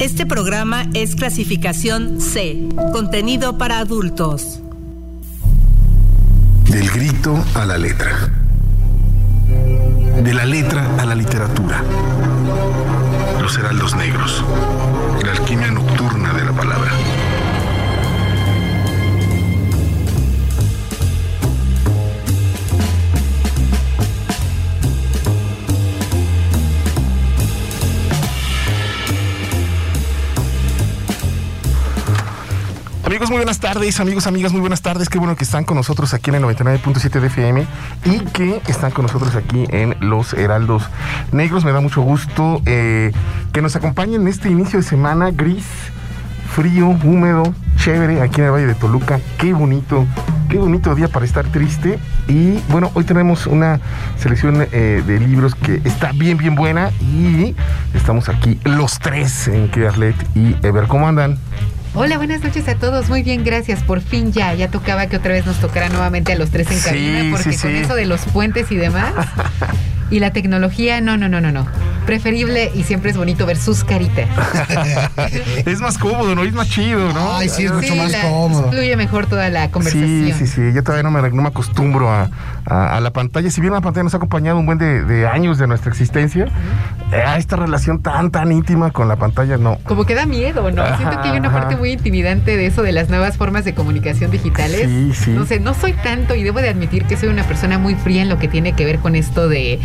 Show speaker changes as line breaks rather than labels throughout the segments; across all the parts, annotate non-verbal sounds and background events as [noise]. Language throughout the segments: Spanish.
Este programa es clasificación C, contenido para adultos.
Del grito a la letra. De la letra a la literatura. Los heraldos negros. La alquimia nocturna de la palabra. Amigos, muy buenas tardes, amigos, amigas, muy buenas tardes. Qué bueno que están con nosotros aquí en el 99.7 de FM y que están con nosotros aquí en Los Heraldos Negros. Me da mucho gusto eh, que nos acompañen en este inicio de semana gris, frío, húmedo, chévere, aquí en el Valle de Toluca. Qué bonito, qué bonito día para estar triste. Y bueno, hoy tenemos una selección eh, de libros que está bien, bien buena y estamos aquí los tres en Arlet y Ever. ¿Cómo andan?
Hola, buenas noches a todos. Muy bien, gracias. Por fin ya, ya tocaba que otra vez nos tocara nuevamente a los tres en cabina, porque con eso de los puentes y demás, [laughs] y la tecnología, no, no, no, no, no preferible y siempre es bonito ver sus caritas. [laughs]
es más cómodo, ¿no? Es más chido, ¿no?
Ay, sí, es mucho más cómodo.
Fluye mejor toda la conversación.
Sí, sí, sí. Yo todavía no me, acostumbro a, la pantalla. Si bien la pantalla nos ha acompañado un buen de, años de nuestra existencia, eh, a esta relación tan, tan íntima con la pantalla, no.
Como que da miedo, ¿no? Siento que hay una parte muy intimidante de eso, de las nuevas formas de comunicación digitales. Sí, sí. No sé, no soy tanto y debo de admitir que soy una persona muy fría en lo que tiene que ver con esto de,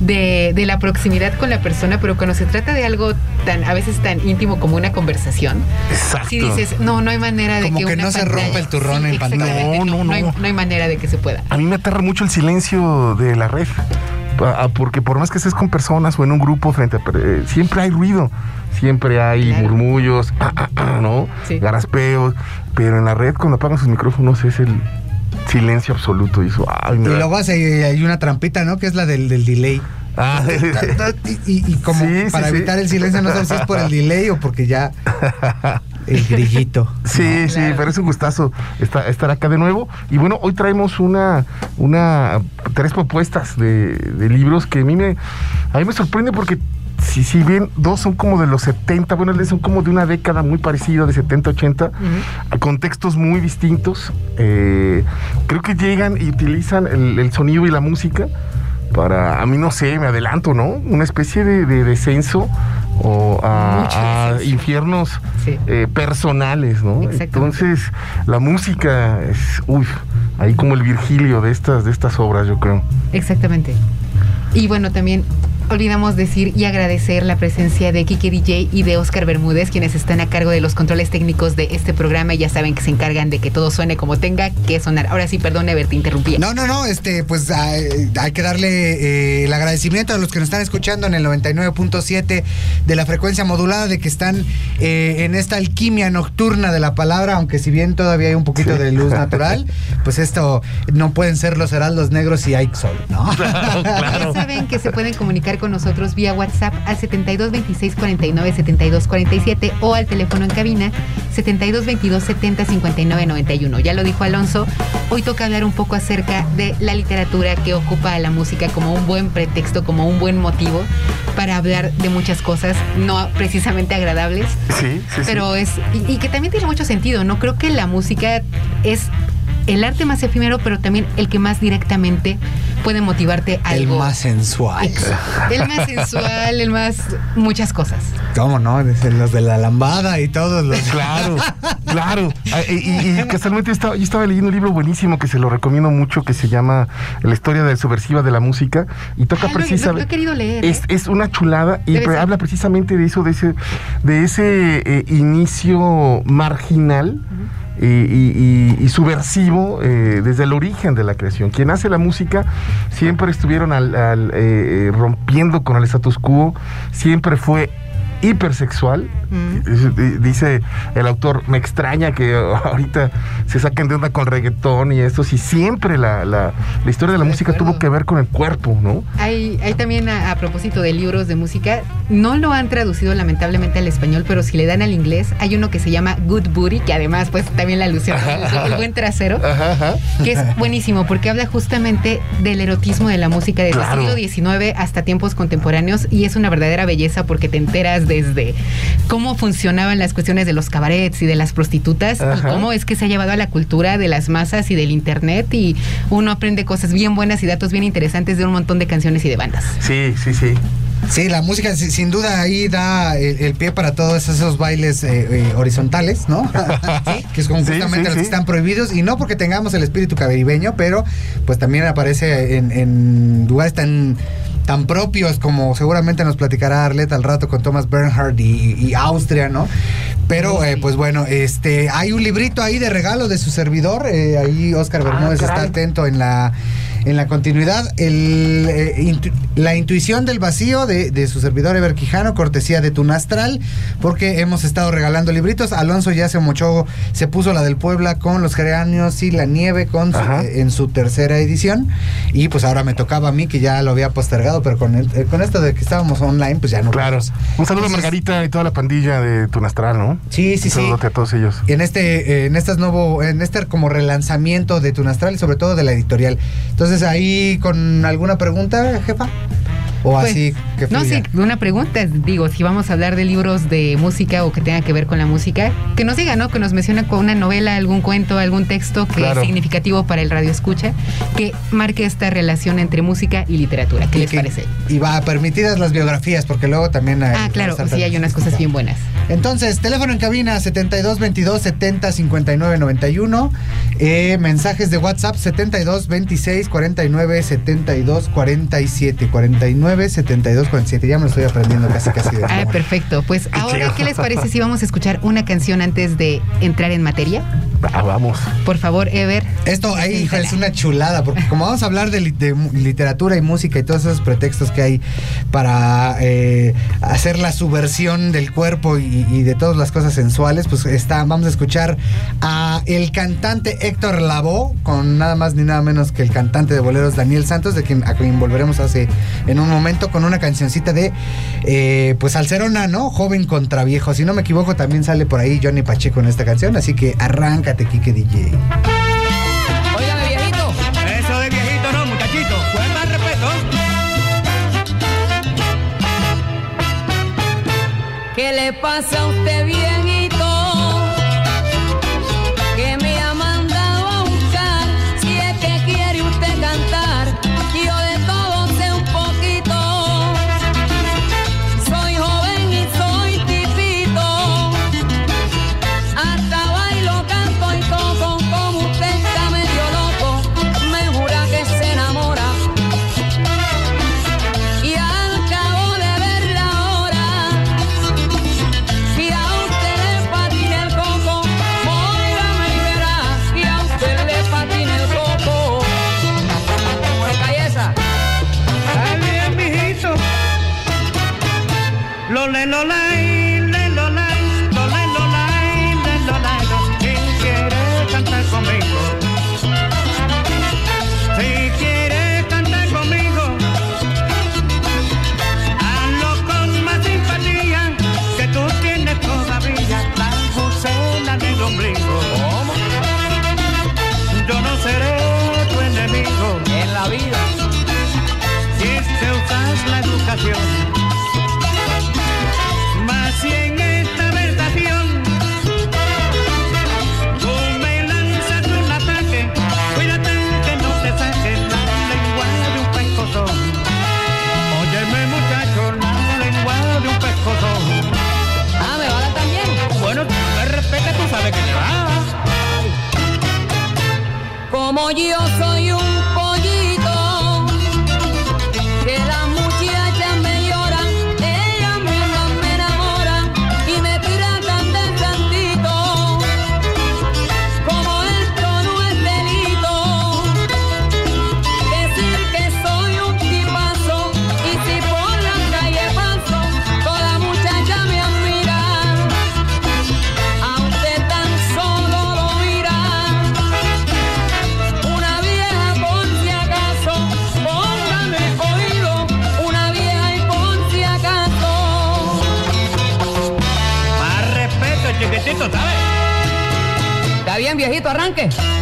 de, de la proximidad con la persona, pero cuando se trata de algo tan, a veces tan íntimo como una conversación,
Exacto.
si dices, no, no hay manera de
como que, no se rompa el turrón en
pantalla. No, no, no, no. hay, manera de que se pueda.
A mí me aterra mucho el silencio de la red porque por más que estés con personas o en un grupo frente a eh, siempre hay ruido, siempre hay murmullos, [clears throat] ¿no? Garaspeos, pero en la red cuando apagan sus micrófonos es el silencio absoluto y eso.
y luego hay una trampita, ¿no? Que es la del, del delay. Ah, y, como para evitar el silencio, no sé si es por el delay o porque ya [laughs] el grillito.
Sí, sí, pero es un gustazo estar, acá de nuevo. Y bueno, hoy traemos una, una tres propuestas de, libros que a mí me, a mí me sorprende porque si, si bien dos son como de los 70, bueno, son como de una década muy parecida, de 70, 80, a contextos muy distintos, eh, creo que llegan y utilizan el sonido y la música para, a mí no sé, me adelanto, ¿no? Una especie de, descenso o a, infiernos eh, personales, ¿no? Entonces, la música es, uy, ahí como el Virgilio de estas, de estas obras, yo creo.
Exactamente. Y bueno, también olvidamos decir y agradecer la presencia de Kike DJ y de Oscar Bermúdez, quienes están a cargo de los controles técnicos de este programa y ya saben que se encargan de que todo suene como tenga que sonar. Ahora sí, perdón, Ever, te interrumpí.
No, no, no, este, pues hay, que darle eh, el agradecimiento a los que nos están escuchando en el 99.7 de la frecuencia modulada, de que están eh, en esta alquimia nocturna de la palabra, aunque si bien todavía hay un poquito de luz natural, pues esto no pueden ser los heraldos negros y hay sol, ¿no? [laughs]
Ya saben que se pueden comunicar con nosotros vía WhatsApp al 72 26 49 72 47 o al teléfono en cabina 72 22 70 59 91. Ya lo dijo Alonso, hoy toca hablar un poco acerca de la literatura que ocupa a la música como un buen pretexto, como un buen motivo para hablar de muchas cosas, no precisamente agradables,
sí, sí,
pero es, y, y que también tiene mucho sentido, ¿no? Creo que la música es el arte más efímero, pero también el que más directamente puede motivarte a algo.
El más sensual.
El más sensual, el más muchas cosas.
¿Cómo no? Los de la lambada y todos los. [laughs]
Claro, claro. Ah, y, casualmente estaba, yo estaba leyendo un libro buenísimo que se lo recomiendo mucho que se llama La historia de subversiva de la música y toca precisamente.
he querido leer.
Es, ¿eh? es una chulada y habla precisamente de eso, de ese, de ese eh, inicio marginal y, subversivo eh, desde el origen de la creación. Quien hace la música siempre estuvieron al, eh, eh, rompiendo con el status quo, siempre fue hipersexual. Mm. Dice el autor, me extraña que [laughs] ahorita se saquen de onda con reggaetón y eso, si siempre la, la, historia de la música tuvo que ver con el cuerpo, ¿no?
Hay, hay también, a, propósito de libros de música, no lo han traducido lamentablemente al español, pero si le dan al inglés, hay uno que se llama Good Booty, que además, pues también la alusión, el [laughs] buen trasero, que es buenísimo porque habla justamente del erotismo de la música desde el siglo XIX hasta tiempos contemporáneos y es una verdadera belleza porque te enteras desde cómo funcionaban las cuestiones de los cabarets y de las prostitutas y cómo es que se ha llevado a la cultura de las masas y del internet y uno aprende cosas bien buenas y datos bien interesantes de un montón de canciones y de bandas.
Sí, sí, sí.
Sí, la música sin duda ahí da el, pie para todos esos bailes eh, eh, horizontales, ¿no? [laughs] que es como justamente los que están prohibidos. Y no porque tengamos el espíritu caberibeño, pero pues también aparece en, en lugares tan tan propios como seguramente nos platicará Arleta al rato con Thomas Bernhard y, Austria, ¿no? Pero eh, pues bueno, este hay un librito ahí de regalo de su servidor, ahí Oscar ah, Bermúdez está atento en la en la continuidad, el, eh, la intuición del vacío de, su servidor Ever Quijano, cortesía de Tunastral, porque hemos estado regalando libritos. Alonso ya se mochó, se puso la del Puebla con los geranios y la nieve con eh, en su tercera edición. Y pues ahora me tocaba a mí, que ya lo había postergado, pero con, el, eh, con esto de que estábamos online, pues ya no.
Claro. Un saludo a Margarita y toda la pandilla de Tunastral, ¿no?
Sí, sí, sí.
a todos ellos.
En este, en estas nuevo, en este como relanzamiento de Tunastral y sobre todo de la editorial. Entonces, ahí con alguna pregunta, jefa. O pues, así
No, sí, una pregunta, digo, si vamos a hablar de libros de música o que tenga que ver con la música, que nos diga, ¿no? Que nos mencione con una novela, algún cuento, algún texto que es significativo para el radio escucha, que marque esta relación entre música y literatura. ¿Qué les parece?
Y va permitidas las biografías, porque luego también
hay. Ah, claro, sí, hay unas cosas bien buenas.
Entonces, teléfono en cabina 72 22 70 59 91. mensajes de WhatsApp 72 26 49 72 47 49 7247. Ya me lo estoy aprendiendo casi casi de
Ah, perfecto. Pues ahora, ¿qué les parece si vamos a escuchar una canción antes de entrar en materia?
Ah, vamos.
Por favor, Ever.
Esto ahí es una chulada, porque como vamos a hablar de, literatura y música y todos esos pretextos que hay para eh, hacer la subversión del cuerpo y, de todas las cosas sensuales, pues está, vamos a escuchar a el cantante Héctor Lavoe, con nada más ni nada menos que el cantante de boleros Daniel Santos, de quien, a quien volveremos hace en un momento con una cancioncita de eh, pues Alcerona, ¿no? Joven contra viejo. Si no me equivoco, también sale por ahí Johnny Pacheco en esta canción, así que arráncate, Kike DJ.
Óigame, viejito. Eso de viejito no, muchachito. Más respeto. ¿Qué le pasa a usted bien?
magyar fajú arranque.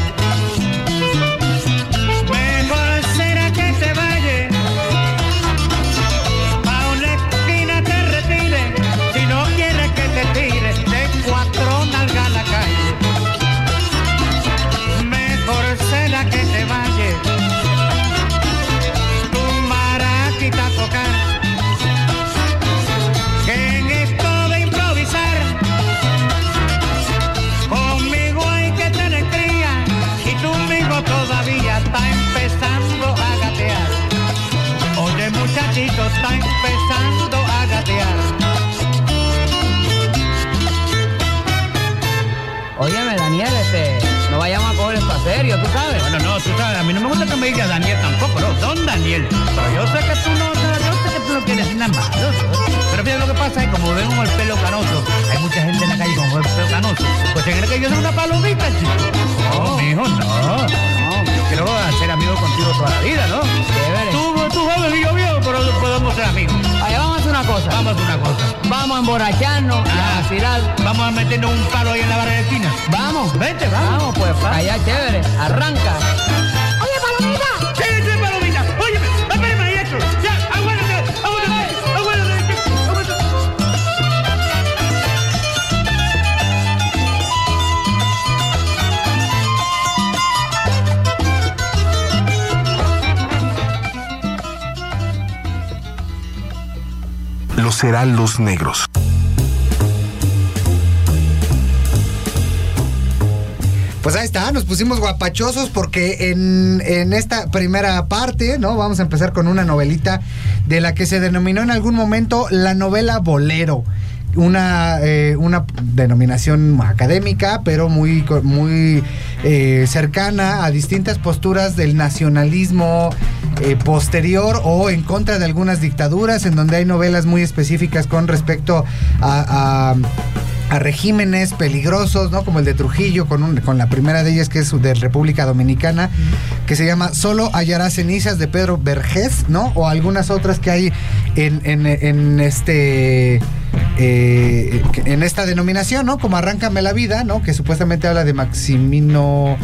Pasa es como ven con el pelo canoso, hay mucha gente en la calle con el pelo canoso. Pues se cree que yo soy una palomita, chico. No, mijo, no. No, yo quiero ser amigo contigo toda la vida, ¿no?
Chévere.
Tú, tú joven y yo viejo, pero podemos ser amigos.
Oye, vamos a hacer una cosa.
Vamos a hacer una cosa.
Vamos a emborracharnos y a
Ah.
vacilar.
Vamos a meternos un palo ahí en la barra de esquina.
Vamos.
Vente, vamos.
Vamos, pues, allá, chévere. Arranca.
Los heraldos negros.
Pues ahí está, nos pusimos guapachosos porque en, en esta primera parte, ¿no? Vamos a empezar con una novelita de la que se denominó en algún momento la novela bolero. Una, eh, una denominación académica, pero muy, muy eh, cercana a distintas posturas del nacionalismo eh, posterior o en contra de algunas dictaduras, en donde hay novelas muy específicas con respecto a- regímenes peligrosos, ¿no? Como el de Trujillo, con, un- con la primera de ellas que es de República Dominicana, que se llama Solo hallará cenizas de Pedro Vergés, ¿no? O algunas otras que hay en- en este... eh, en esta denominación, ¿no? Como Arráncame la vida, ¿no? Que supuestamente habla de Maximino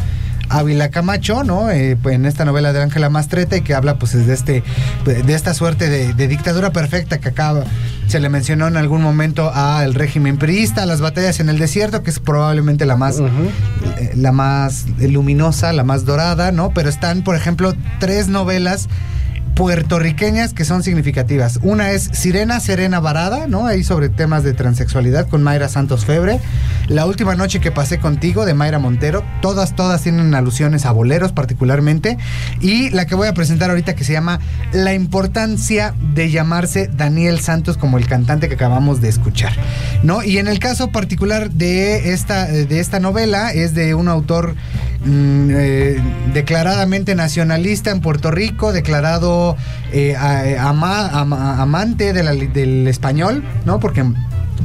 Ávila Camacho, ¿no? Eh, pues, en esta novela de Ángela Mastreta y que habla pues de este de esta suerte de, de dictadura perfecta que acá se le mencionó en algún momento al régimen priista, a las batallas en el desierto, que es probablemente la más eh, la más luminosa, la más dorada, ¿no? Pero están, por ejemplo, tres novelas puertorriqueñas que son significativas. Una es Sirena Serena Varada, ¿no? Ahí sobre temas de transexualidad con Mayra Santos Febre. La última noche que pasé contigo de Mayra Montero. Todas, todas tienen alusiones a boleros particularmente. Y la que voy a presentar ahorita que se llama La importancia de llamarse Daniel Santos como el cantante que acabamos de escuchar, ¿no? Y en el caso particular de esta, de esta novela es de un autor mm, eh, declaradamente nacionalista en Puerto Rico, declarado eh, ama- amante del español, ¿no? Porque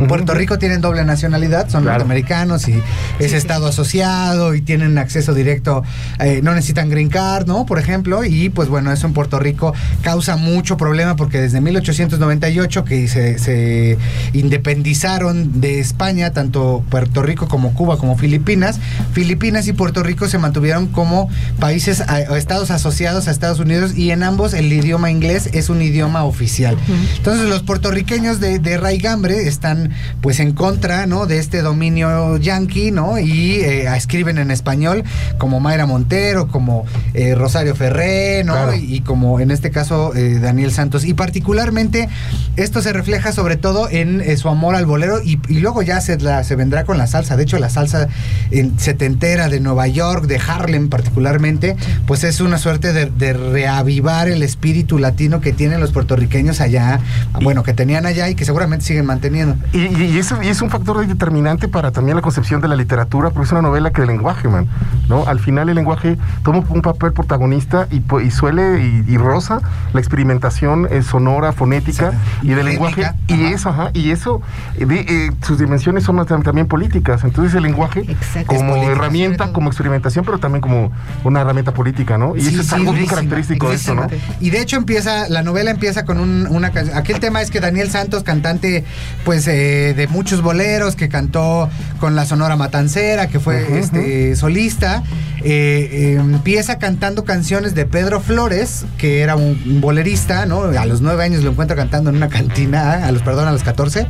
Puerto Rico tienen doble nacionalidad, son
Claro.
norteamericanos y es estado asociado y tienen acceso directo, eh, no necesitan green card, ¿no? Por ejemplo, y pues bueno, eso en Puerto Rico causa mucho problema porque desde 1898 que se, se independizaron de España, tanto Puerto Rico como Cuba como Filipinas, Filipinas y Puerto Rico se mantuvieron como países o estados asociados a Estados Unidos y en ambos el idioma inglés es un idioma oficial. Entonces los puertorriqueños de, de Raigambre están pues en contra, ¿no? De este dominio yanqui, ¿no? Y eh, escriben en español como Mayra Montero, como eh, Rosario Ferré, ¿no?
Claro.
Y, y como en este caso eh, Daniel Santos. Y particularmente esto se refleja sobre todo en su amor al bolero y, y luego ya se, la- se vendrá con la salsa. De hecho, la salsa en setentera de Nueva York, de Harlem particularmente, pues es una suerte de, de reavivar el espíritu latino que tienen los puertorriqueños allá, bueno, que tenían allá y que seguramente siguen manteniendo.
Y, y- y eso- y es un factor determinante para también la concepción de la literatura, porque es una novela que el lenguaje, man, ¿no? Al final el lenguaje toma un papel protagonista y, y suele y, y roza la experimentación eh, sonora, fonética
Sí.
y del lenguaje. Y eso, ajá, y eso, eh, de- eh, sus dimensiones son tam- también políticas. Entonces el lenguaje
Exacto.
como
Es política,
herramienta, como experimentación, pero también como una herramienta política, ¿no? Y
Sí,
eso es
sí,
algo
durísima,
característico de esto, ¿no?
Y de hecho empieza, la novela empieza con un- una canción. Aquel tema es que Daniel Santos, cantante, pues, eh, de muchos boleros, que cantó con la Sonora Matancera, que fue este, solista, eh, eh, empieza cantando canciones de Pedro Flores, que era un, un bolerista, ¿no? A los nueve años lo encuentra cantando en una cantina, a los, perdón, a los 14,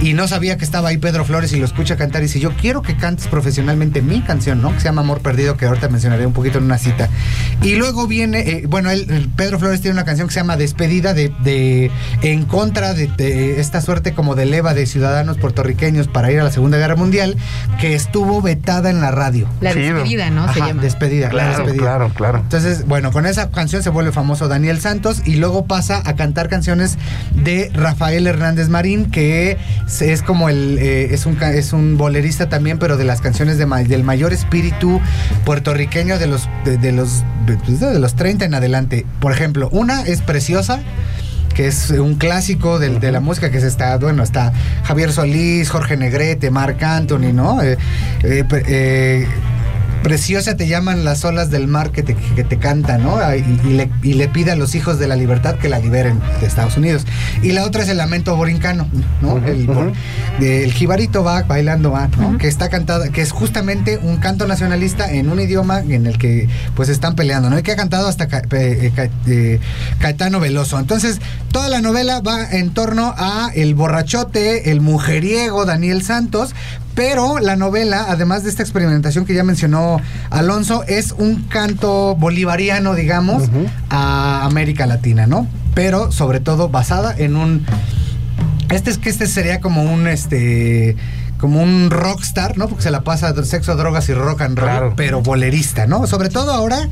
y no sabía que estaba ahí Pedro Flores y lo escucha cantar y dice, yo quiero que cantes profesionalmente mi canción, ¿no? Que se llama Amor Perdido, que ahorita mencionaré un poquito en una cita. Y luego viene, eh, bueno, él, el Pedro Flores tiene una canción que se llama Despedida de, de en contra de, de esta suerte como de leva iniciativa de ciudadanos puertorriqueños para ir a la Segunda Guerra Mundial que estuvo vetada en la radio.
La despedida, ¿no? Se llama.
despedida, la
Claro,
despedida.
claro, claro.
Entonces, bueno, con esa canción se vuelve famoso Daniel Santos y luego pasa a cantar canciones de Rafael Hernández Marín, que es, es como el eh, es un es un bolerista también, pero de las canciones de del mayor espíritu puertorriqueño de los de, de los de, pues, de los 30 en adelante. Por ejemplo, una es preciosa que es un clásico de, la música que se está, bueno, está Javier Solís, Jorge Negrete, Marc Anthony, ¿no? Eh, eh, eh, Preciosa te llaman las olas del mar que te, que te cantan, ¿no? Ah, Y, y le, y le pide a los hijos de la libertad que la liberen de Estados Unidos. Y la otra es el lamento borincano, ¿no? El, el jibarito va bailando va, ¿no? Que está cantada, que es justamente un canto nacionalista en un idioma en el que pues están peleando, ¿no? Y que ha cantado hasta Ca- eh, Ca- eh, Caetano Veloso. Entonces, toda la novela va en torno a el borrachote, el mujeriego Daniel Santos, pero la novela, además de esta experimentación que ya mencionó Alonso, es un canto bolivariano, digamos, a América Latina, ¿no? Pero sobre todo basada en un este es que este sería como un este como un rockstar, ¿no? Porque se la pasa sexo, drogas y rock and roll,
Claro.
pero bolerista, ¿no? Sobre todo ahora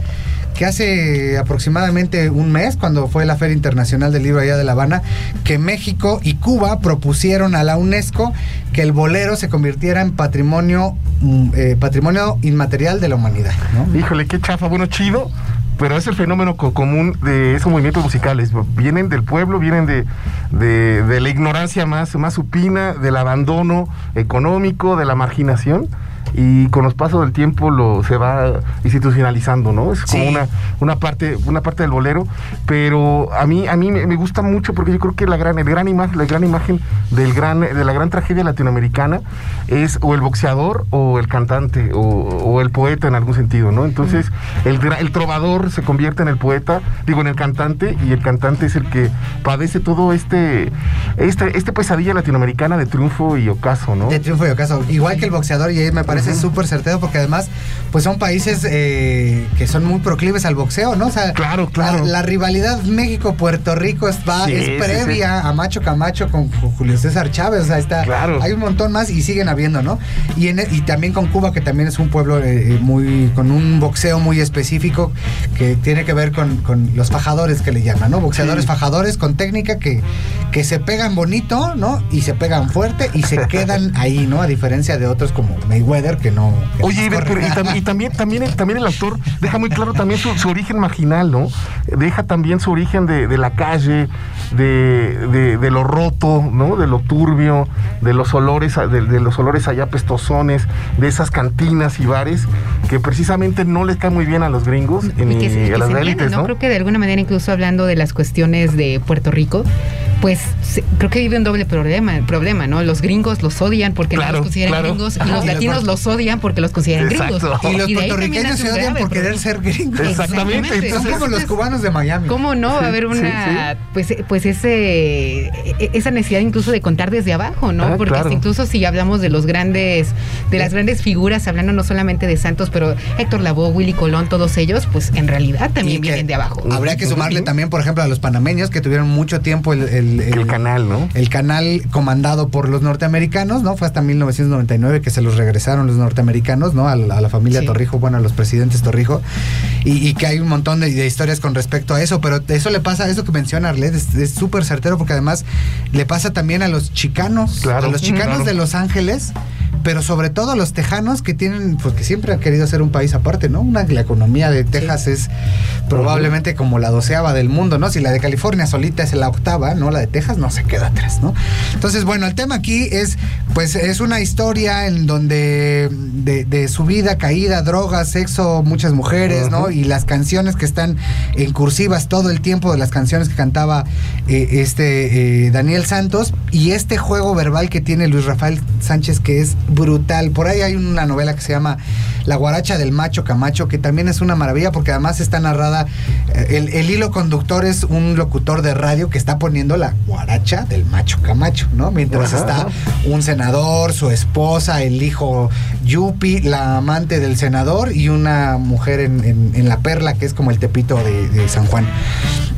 que hace aproximadamente un mes, cuando fue la Feria Internacional del Libro allá de La Habana, que México y Cuba propusieron a la UNESCO que el bolero se convirtiera en patrimonio, mm, eh, patrimonio inmaterial de la humanidad.
Híjole, qué chafa, bueno, chido, pero es el fenómeno co- común de esos movimientos musicales. Vienen del pueblo, vienen de, de, de la ignorancia más, más supina, del abandono económico, de la marginación. Y con los pasos del tiempo lo se va institucionalizando, ¿no? Es como
Sí.
una, una parte, una parte del bolero. Pero a mí, a mí me, gusta mucho porque yo creo que la gran, el gran imagen, la gran imagen del gran, de la gran tragedia latinoamericana es o el boxeador o el cantante o, o el poeta en algún sentido, ¿no? Entonces, el, el trovador se convierte en el poeta, digo, en el cantante, y el cantante es el que padece todo este, este, este pesadilla latinoamericana de triunfo y ocaso, ¿no?
De triunfo y ocaso. Igual que el boxeador, y ahí me parece súper certero porque además, pues son países eh, que son muy proclives al boxeo, ¿no? O sea,
Claro, claro.
La, la rivalidad México-Puerto Rico es, va-
Sí,
es
sí,
previa a Macho Camacho con, Julio César Chávez. O sea, está,
Claro.
hay un montón más y siguen habiendo, ¿no? Y, en- y también con Cuba, que también es un pueblo eh, muy con un boxeo muy específico que tiene que ver con, con los fajadores que le llaman, ¿no? Boxeadores fajadores con técnica que, que se pegan bonito, ¿no? Y se pegan fuerte y se quedan [laughs] ahí, ¿no? A diferencia de otros como Mayweather que no. que
Oye,
no
pero- y, tam- y también, también, el- también el autor deja muy claro también su, su origen marginal, ¿no? Deja también su origen de, de la calle, de, de- de lo roto, ¿no? De lo turbio, de los olores, a- de, de los olores allá pestosones, de esas cantinas y bares que precisamente no les cae muy bien a los gringos ni
y que se,
a
que
las élites,
¿no?
¿no?
Creo que de alguna manera, incluso hablando de las cuestiones de Puerto Rico, pues se- creo que vive un doble problema, problema, ¿no? Los gringos los odian porque no los consideran
claro.
gringos y
Ajá.
los
Y
latinos los odian porque los consideran
Exacto.
gringos.
y los
también
puertorriqueños se odian por querer ser gringos.
Exactamente, entonces-
como los cubanos de Miami.
¿Cómo no? Va a haber
Sí,
una, pues, pues ese, e- esa necesidad incluso de contar desde abajo, ¿no?
Ah,
Porque
claro.
incluso si hablamos de los grandes, de las grandes figuras, hablando no solamente de Santos, pero Héctor Lavoe, Willy Colón, todos ellos, pues en realidad también
Y
vienen de abajo.
Habría que sumarle también, por ejemplo, a los panameños que tuvieron mucho tiempo el, el-
El canal, ¿no?
el canal comandado por los norteamericanos, ¿no? Fue hasta 1999 que se los regresaron los norteamericanos, ¿no? A la, a la familia
Sí.
Torrijo, bueno, a los presidentes Torrijo, y, y que hay un montón de, de historias con respecto a eso, pero eso le pasa, eso que menciona Arlet, es es súper certero porque además le pasa también a los chicanos,
Claro,
a los chicanos
claro.
de Los Ángeles, pero sobre todo los tejanos que tienen, porque siempre han querido ser un país aparte, ¿no? Una, la economía de Texas es probablemente como la doceava del mundo, ¿no? Si la de California solita es la octava, ¿no? La de Texas no se queda atrás, ¿no? Entonces, bueno, el tema aquí es, pues, es una historia en donde de, de su vida, caída, drogas, sexo, muchas mujeres, ¿no? Y las canciones que están en cursivas todo el tiempo de las canciones que cantaba eh, este eh, Daniel Santos y este juego verbal que tiene Luis Rafael Sánchez que es brutal. Por ahí hay una novela que se llama La guaracha del macho Camacho que también es una maravilla porque además está narrada, eh, el, el hilo conductor es un locutor de radio que está poniendo la guaracha del macho Camacho, ¿no? Mientras
Ajá.
está un senador, su esposa, el hijo Yupi, la amante del senador y una mujer en, en- en la perla que es como el tepito de, de San Juan.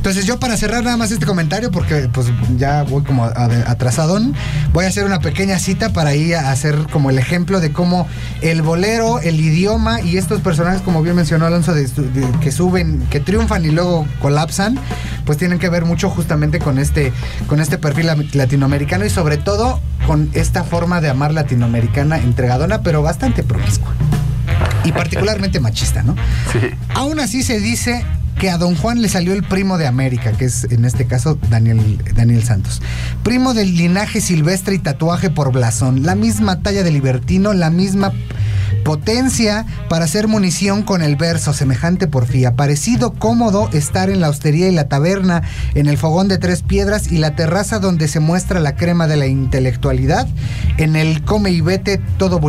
Entonces yo para cerrar nada más este comentario, porque pues ya voy como atrasadón, voy a hacer una pequeña cita para ir a hacer como el ejemplo de cómo el bolero, el idioma y estos personajes, como bien mencionó Alonso, de, de- que suben, que triunfan y luego colapsan, pues tienen que ver mucho justamente con este, con este perfil la- latinoamericano y sobre todo con esta forma de amar latinoamericana entregadona, pero bastante promiscua. Y particularmente machista, ¿no?
Sí.
Aún así se dice que a don Juan le salió el primo de América, que es en este caso Daniel, Daniel Santos. Primo del linaje silvestre y tatuaje por blasón. La misma talla de libertino, la misma potencia para hacer munición con el verso, semejante porfía. Parecido cómodo estar en la hostería y la taberna, en el fogón de tres piedras y la terraza donde se muestra la crema de la intelectualidad, en el come y vete todo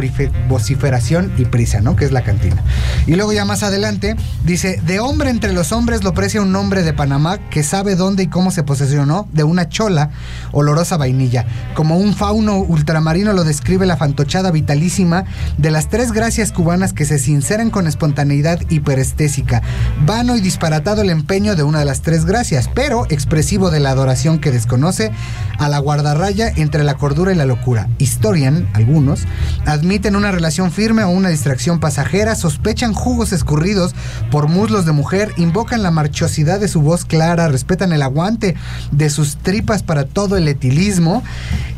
vociferación y prisa, ¿no? Que es la cantina. Y luego ya más adelante dice, de hombre entre los hombres lo precia un hombre de Panamá que sabe dónde y cómo se posesionó de una chola olorosa vainilla. Como un fauno ultramarino lo describe la fantochada vitalísima de las tres gracias cubanas que se sinceran con espontaneidad hiperestésica. Vano y disparatado el empeño de una de las tres gracias, pero expresivo de la adoración que desconoce a la guardarraya entre la cordura y la locura. Historian, algunos, admiten una relación firme o una distracción pasajera, sospechan jugos escurridos por muslos de mujer, invocan la marchosidad de su voz clara, respetan el aguante de sus tripas para todo el etilismo.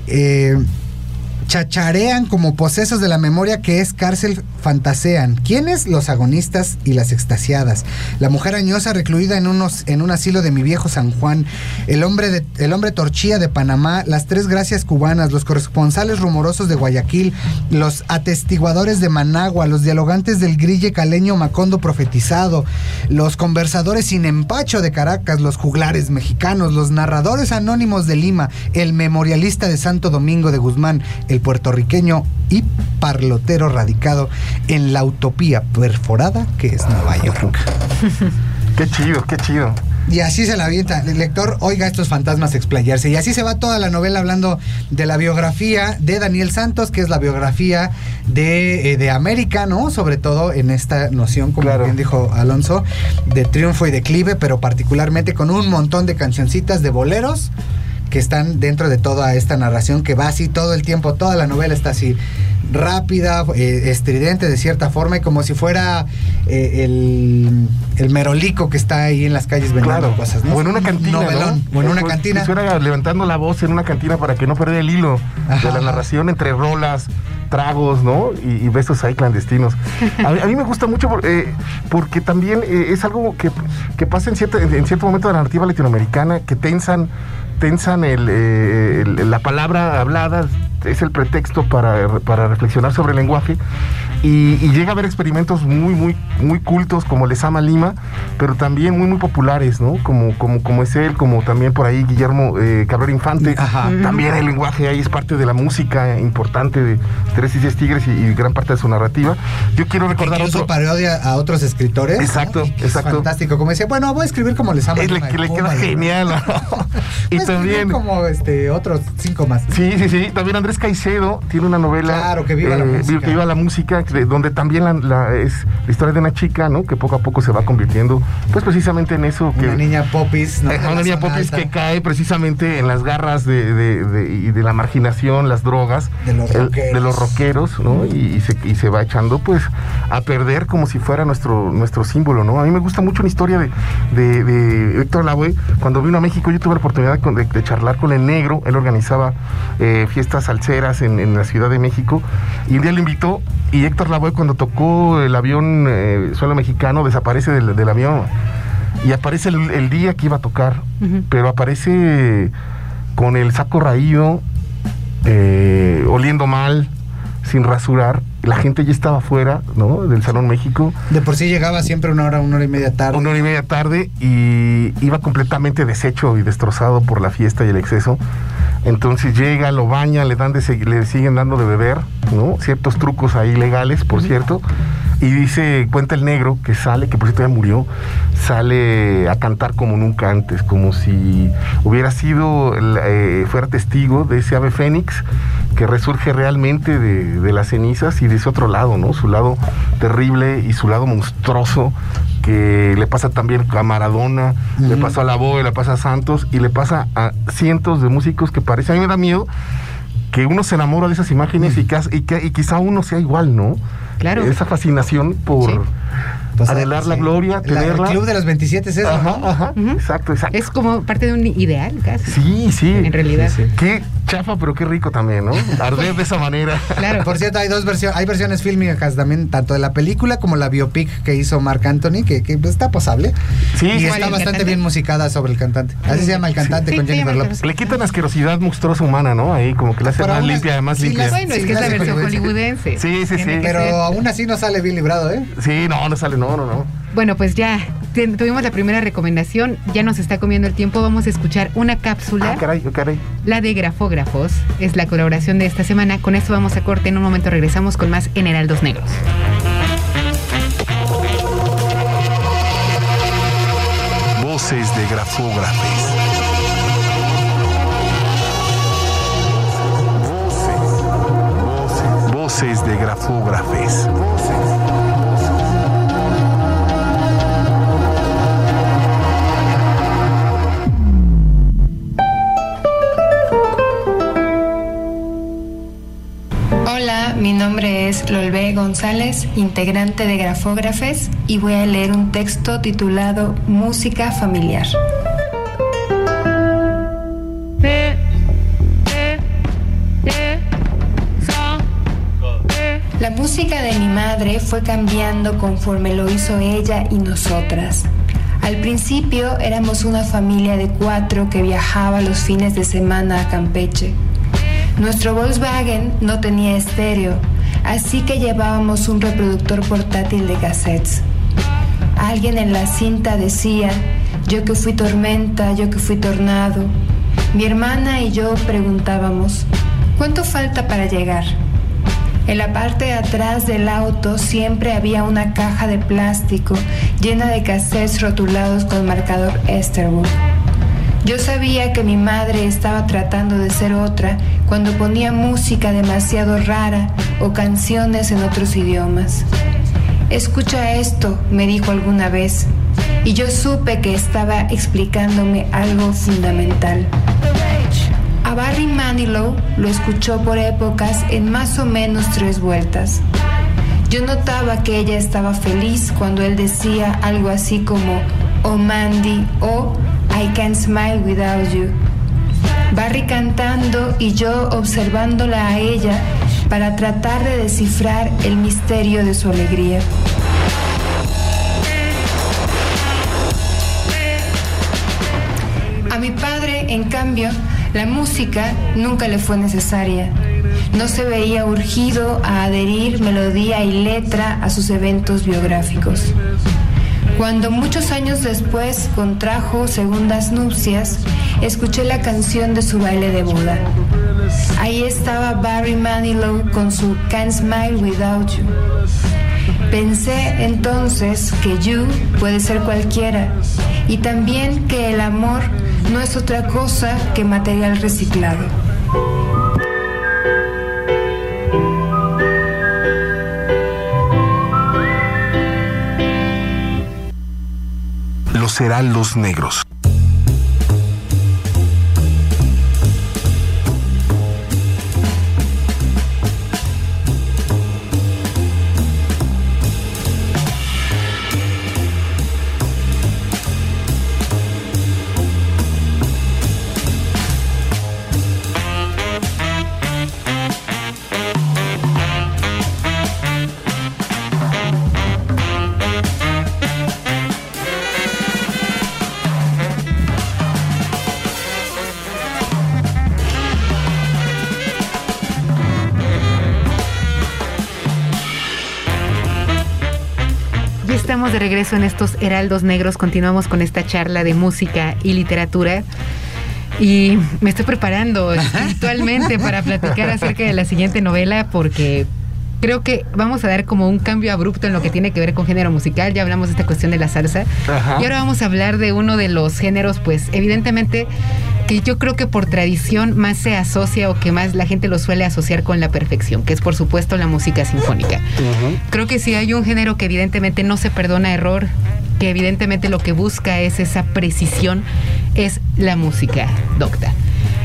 eh, chacharean como posesos de la memoria que es cárcel fantasean. ¿Quiénes? Los agonistas y las extasiadas. La mujer añosa recluida en, unos, en un asilo de mi viejo San Juan. El hombre, de, el hombre torchía de Panamá. Las tres gracias cubanas. Los corresponsales rumorosos de Guayaquil. Los atestiguadores de Managua. Los dialogantes del grille caleño Macondo profetizado. Los conversadores sin empacho de Caracas. Los juglares mexicanos. Los narradores anónimos de Lima. El memorialista de Santo Domingo de Guzmán. El puertorriqueño y parlotero radicado en la utopía perforada que es Nueva York. [laughs]
Qué chido, qué chido.
Y así se la avienta. El lector oiga a estos fantasmas explayarse. Y así se va toda la novela hablando de la biografía de Daniel Santos, que es la biografía de, eh, de América, ¿no? Sobre todo en esta noción, como
Claro.
bien dijo Alonso, de triunfo y declive, pero particularmente con un montón de cancioncitas de boleros que están dentro de toda esta narración que va así todo el tiempo, toda la novela está así rápida, eh, estridente de cierta forma y como si fuera eh, el, el merolico que está ahí en las calles vendiendo
Claro.
cosas, ¿no?
O en una cantina.
Novelón,
¿no?
o en una
Pues,
cantina.
si fuera levantando la voz en una cantina para que no perdiera el hilo
Ajá,
de la narración entre rolas, tragos, ¿no? Y, y besos ahí clandestinos. A, mí- a mí me gusta mucho por- eh, porque también es algo que, que pasa en cierto, en, en cierto momento de la narrativa latinoamericana que tensan tensan eh, el- la palabra hablada, es el pretexto para, para reflexionar sobre el lenguaje. Y, y llega a haber experimentos muy, muy, muy cultos como Les Ama Lima, pero también muy, muy populares, ¿no? Como, como, como es él, como también por ahí Guillermo eh, Cabrera Infante.
Ajá.
También el lenguaje ahí es parte de la música importante de Tres y Seis Tigres y, y gran parte de su narrativa. Yo quiero recordar
Incluso
otro.
parodia a otros escritores. ¿no?
Exacto,
es
exacto.
fantástico. Como decía, bueno, voy a escribir como les amo.
Es le- que le queda genial. ¿no? [laughs] y también.
como este, otros cinco más.
Sí, sí, sí. También Andrés Caicedo tiene una novela. eh,
Claro, que viva la música.
Que viva la música, de- donde también la, la- es la historia de una chica, ¿no? Que poco a poco se va convirtiendo, pues precisamente en eso. Que,
Una niña popis, ¿no?
Eh, una niña popis
alta.
que cae precisamente en las garras de, de- de- y de la marginación, las drogas,
De los
el-
rockeros.
de los rockeros, ¿no? Y, y se, y se va echando pues a perder como si fuera nuestro, nuestro símbolo, ¿no? A mí me gusta mucho la historia de, de, de Héctor Lavoe. Cuando vino a México yo tuve la oportunidad de, charlar con el negro, él organizaba eh, fiestas salseras en, en la Ciudad de México y un día le invitó y Héctor Lavoe cuando tocó el avión eh, suelo mexicano desaparece del, del avión y aparece el, el día que iba a tocar,
Ujú.
pero aparece con el saco raído, eh, oliendo mal, sin rasurar. La gente ya estaba fuera, ¿no? Del Salón México,
De por sí llegaba siempre una hora, una hora y media tarde.
una hora y media tarde y iba completamente deshecho y destrozado por la fiesta y el exceso. Entonces llega, lo baña, le dan de le siguen dando de beber, ¿no? Ciertos trucos ahí legales, por cierto. Y dice, cuenta el negro que sale, que por cierto ya murió, sale a cantar como nunca antes, como si hubiera sido, eh, fuera testigo de ese ave fénix que resurge realmente de, de las cenizas y de ese otro lado, ¿no? Su lado terrible y su lado monstruoso que le pasa también a Maradona, le pasa a La Boe, le pasa a Santos y le pasa a cientos de músicos que parece, a mí me da miedo que uno se enamora de esas imágenes y, cas- y, que- y quizá uno sea igual, ¿no?
Claro.
Esa fascinación por
Sí.
Pues,
anhelar la
sí.
gloria,
La-
tenerla.
el club de los 27 es eso,
Ajá, ajá,
Ujú.
exacto, exacto.
Es como parte de un ideal, casi.
Sí, sí.
En realidad.
Sí, sí.
Qué chafa, pero qué rico también, ¿no? Arder de esa manera. [laughs]
Claro.
Por cierto, hay dos versiones, hay versiones fílmicas también, tanto de la película como la biopic que hizo Marc Anthony, que, que, pues, está pasable.
Sí,
y
sí.
¿Cuál,
está bastante
cantante?
bien musicada sobre el cantante. Así se llama el cantante
Sí,
con Jennifer López.
Le quitan asquerosidad monstruosa humana, ¿no? Ahí como que la hace
Pero
más
aún
limpia, más
sí,
limpia.
Bueno, es
Sí,
que es la versión
hollywoodense.
Sí, sí, sí.
Pero aún así no sale bien librado, ¿eh?
Sí, no, no sale, no, no, no.
Bueno, pues ya tuvimos la primera recomendación, ya nos está comiendo el tiempo, vamos a escuchar una cápsula,
Ah, caray, oh, caray.
la de Grafógrafos, es la colaboración de esta semana. Con esto vamos a corte, en un momento regresamos con más en Heraldos Negros.
Voces de grafógrafes. Voces, voces de grafógrafes.
Hola, nombre es Lolbe González, integrante de Grafógrafes, y voy a leer un texto titulado Música familiar. La música de mi madre fue cambiando conforme lo hizo ella y nosotras. Al principio éramos una familia de cuatro que viajaba los fines de semana a Campeche. Nuestro Volkswagen no tenía estéreo, así que llevábamos un reproductor portátil de cassettes. Alguien en la cinta decía, yo que fui tormenta, yo que fui tornado. Mi hermana y yo preguntábamos, ¿cuánto falta para llegar? En la parte de atrás del auto siempre había una caja de plástico llena de cassettes rotulados con marcador Esterwood. Yo sabía que mi madre estaba tratando de ser otra cuando ponía música demasiado rara o canciones en otros idiomas. Escucha esto, me dijo alguna vez, y yo supe que estaba explicándome algo fundamental. A Barry Manilow lo escuchó por épocas en más o menos tres vueltas. Yo notaba que ella estaba feliz cuando él decía algo así como Oh Mandy o I can't smile without you. Barry cantando y yo observándola a ella para tratar de descifrar el misterio de su alegría. A mi padre, en cambio, la música nunca le fue necesaria. No se veía urgido a adherir melodía y letra a sus eventos biográficos. Cuando muchos años después contrajo segundas nupcias, escuché la canción de su baile de boda. Ahí estaba Barry Manilow con su Can't Smile Without You. Pensé entonces que you puede ser cualquiera y también que el amor no es otra cosa que material reciclado.
Los heraldos negros.
De regreso en estos Heraldos Negros. Continuamos con esta charla de música y literatura. Y me estoy preparando [laughs] espiritualmente para platicar acerca de la siguiente novela porque creo que vamos a dar como un cambio abrupto en lo que tiene que ver con género musical. Ya hablamos de esta cuestión de la salsa.
Ajá.
Y ahora vamos a hablar de uno de los géneros, pues evidentemente que yo creo que por tradición más se asocia o que más la gente lo suele asociar con la perfección, que es por supuesto la música sinfónica. Creo que si hay un género que evidentemente no se perdona error, que evidentemente lo que busca es esa precisión, es la música docta.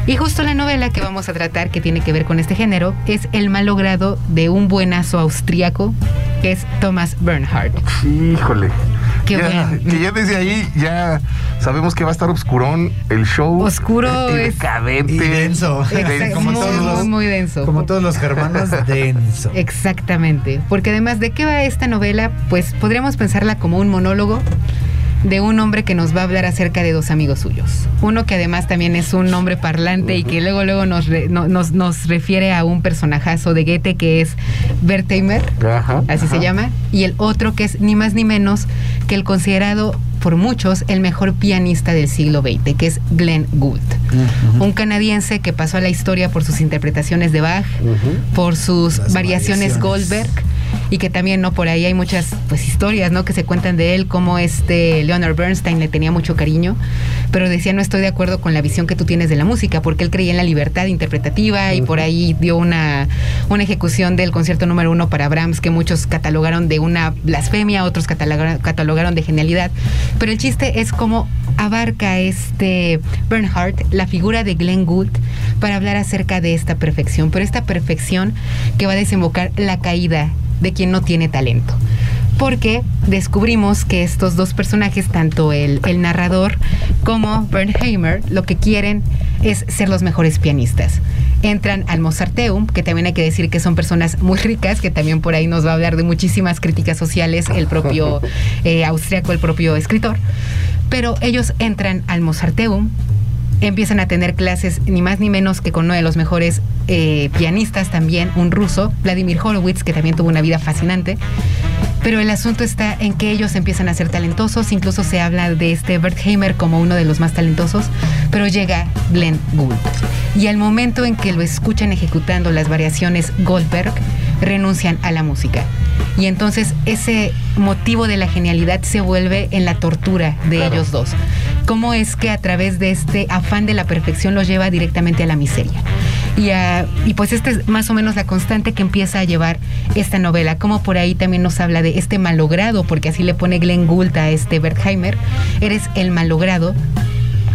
Y justo la novela que vamos a tratar, que tiene que ver con este género, es El malogrado de un buenazo austríaco, que es Thomas Bernhard.
Híjole.
Qué
ya,
bueno.
que ya desde ahí ya sabemos que va a estar oscurón el show.
Oscuro es-
decadente.
Y denso.
Exacto,
como
muy,
todos los-
muy, muy denso.
Como todos los germanos, [laughs] denso.
Exactamente, porque además de qué va esta novela, pues podríamos pensarla como un monólogo de un hombre que nos va a hablar acerca de dos amigos suyos. Uno que además también es un hombre parlante y que luego luego nos, re- no- nos, nos refiere a un personajazo de Goethe que es Wertheimer,
Ajá,
así se llama, y el otro que es ni más ni menos que el considerado por muchos el mejor pianista del siglo XX, que es Glenn Gould. Un canadiense que pasó a la historia por sus interpretaciones de Bach, por sus variaciones. Goldberg y que también no por ahí hay muchas pues historias no que se cuentan de él como este Leonard Bernstein le tenía mucho cariño pero decía no estoy de acuerdo con la visión que tú tienes de la música porque él creía en la libertad interpretativa y por ahí dio una una ejecución del concierto número uno para Brahms que muchos catalogaron de una blasfemia otros catalogaron, de genialidad pero el chiste es cómo abarca este Bernhardt la figura de Glenn Gould para hablar acerca de esta perfección pero esta perfección que va a desembocar la caída de quien no tiene talento. Porque descubrimos que estos dos personajes, tanto el, el narrador como Bernheimer, lo que quieren es ser los mejores pianistas. Entran al Mozarteum, que también hay que decir que son personas muy ricas, que también por ahí nos va a hablar de muchísimas críticas sociales, el propio [laughs] eh, austriaco, el propio escritor. Pero ellos entran al Mozarteum, empiezan a tener clases ni más ni menos que con uno de los mejores eh, pianistas también, un ruso, Vladimir Horowitz, que también tuvo una vida fascinante. Pero el asunto está en que ellos empiezan a ser talentosos, incluso se habla de este Wertheimer como uno de los más talentosos, pero llega Glenn Gould. Y al momento en que lo escuchan ejecutando las variaciones Goldberg, renuncian a la música. Y entonces ese motivo de la genialidad se vuelve en la tortura de
Claro.
ellos dos. ¿Cómo es que a través de este afán de la perfección los lleva directamente a la miseria? Y, pues esta es más o menos la constante que empieza a llevar esta novela, como por ahí también nos habla de este malogrado, porque así le pone Glenn Gould a este Wertheimer, eres el malogrado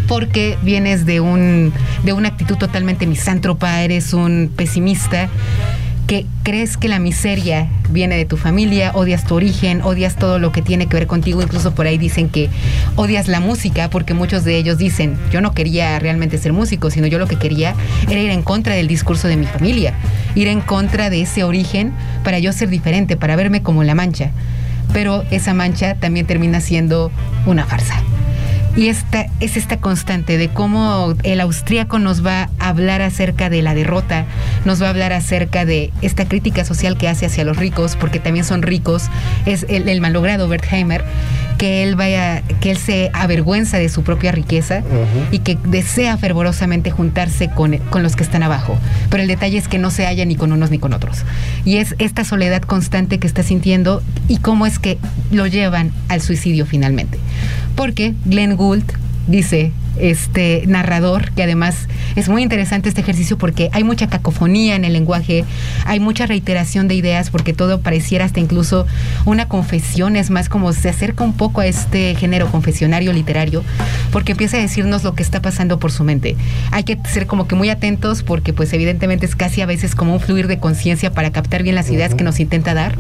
porque vienes de un de una actitud totalmente misántropa, eres un pesimista que crees que la miseria viene de tu familia, odias tu origen, odias todo lo que tiene que ver contigo, incluso por ahí dicen que odias la música, porque muchos de ellos dicen, yo no quería realmente ser músico, sino yo lo que quería era ir en contra del discurso de mi familia, ir en contra de ese origen para yo ser diferente, para verme como la mancha. Pero esa mancha también termina siendo una farsa. Y esta es esta constante de cómo el austríaco nos va a hablar acerca de la derrota, nos va a hablar acerca de esta crítica social que hace hacia los ricos, porque también son ricos, es el, el malogrado Wertheimer, que él vaya, que él se avergüenza de su propia riqueza y que desea fervorosamente juntarse con, con los que están abajo. Pero el detalle es que no se halla ni con unos ni con otros. Y es esta soledad constante que está sintiendo y cómo es que lo llevan al suicidio finalmente. Porque Glenn Gould dice este narrador, que además es muy interesante este ejercicio porque hay mucha cacofonía en el lenguaje, hay mucha reiteración de ideas porque todo pareciera hasta incluso una confesión, es más como se acerca un poco a este género confesionario literario, porque empieza a decirnos lo que está pasando por su mente. Hay que ser como que muy atentos porque pues evidentemente es casi a veces como un fluir de conciencia para captar bien las ideas que nos intenta dar,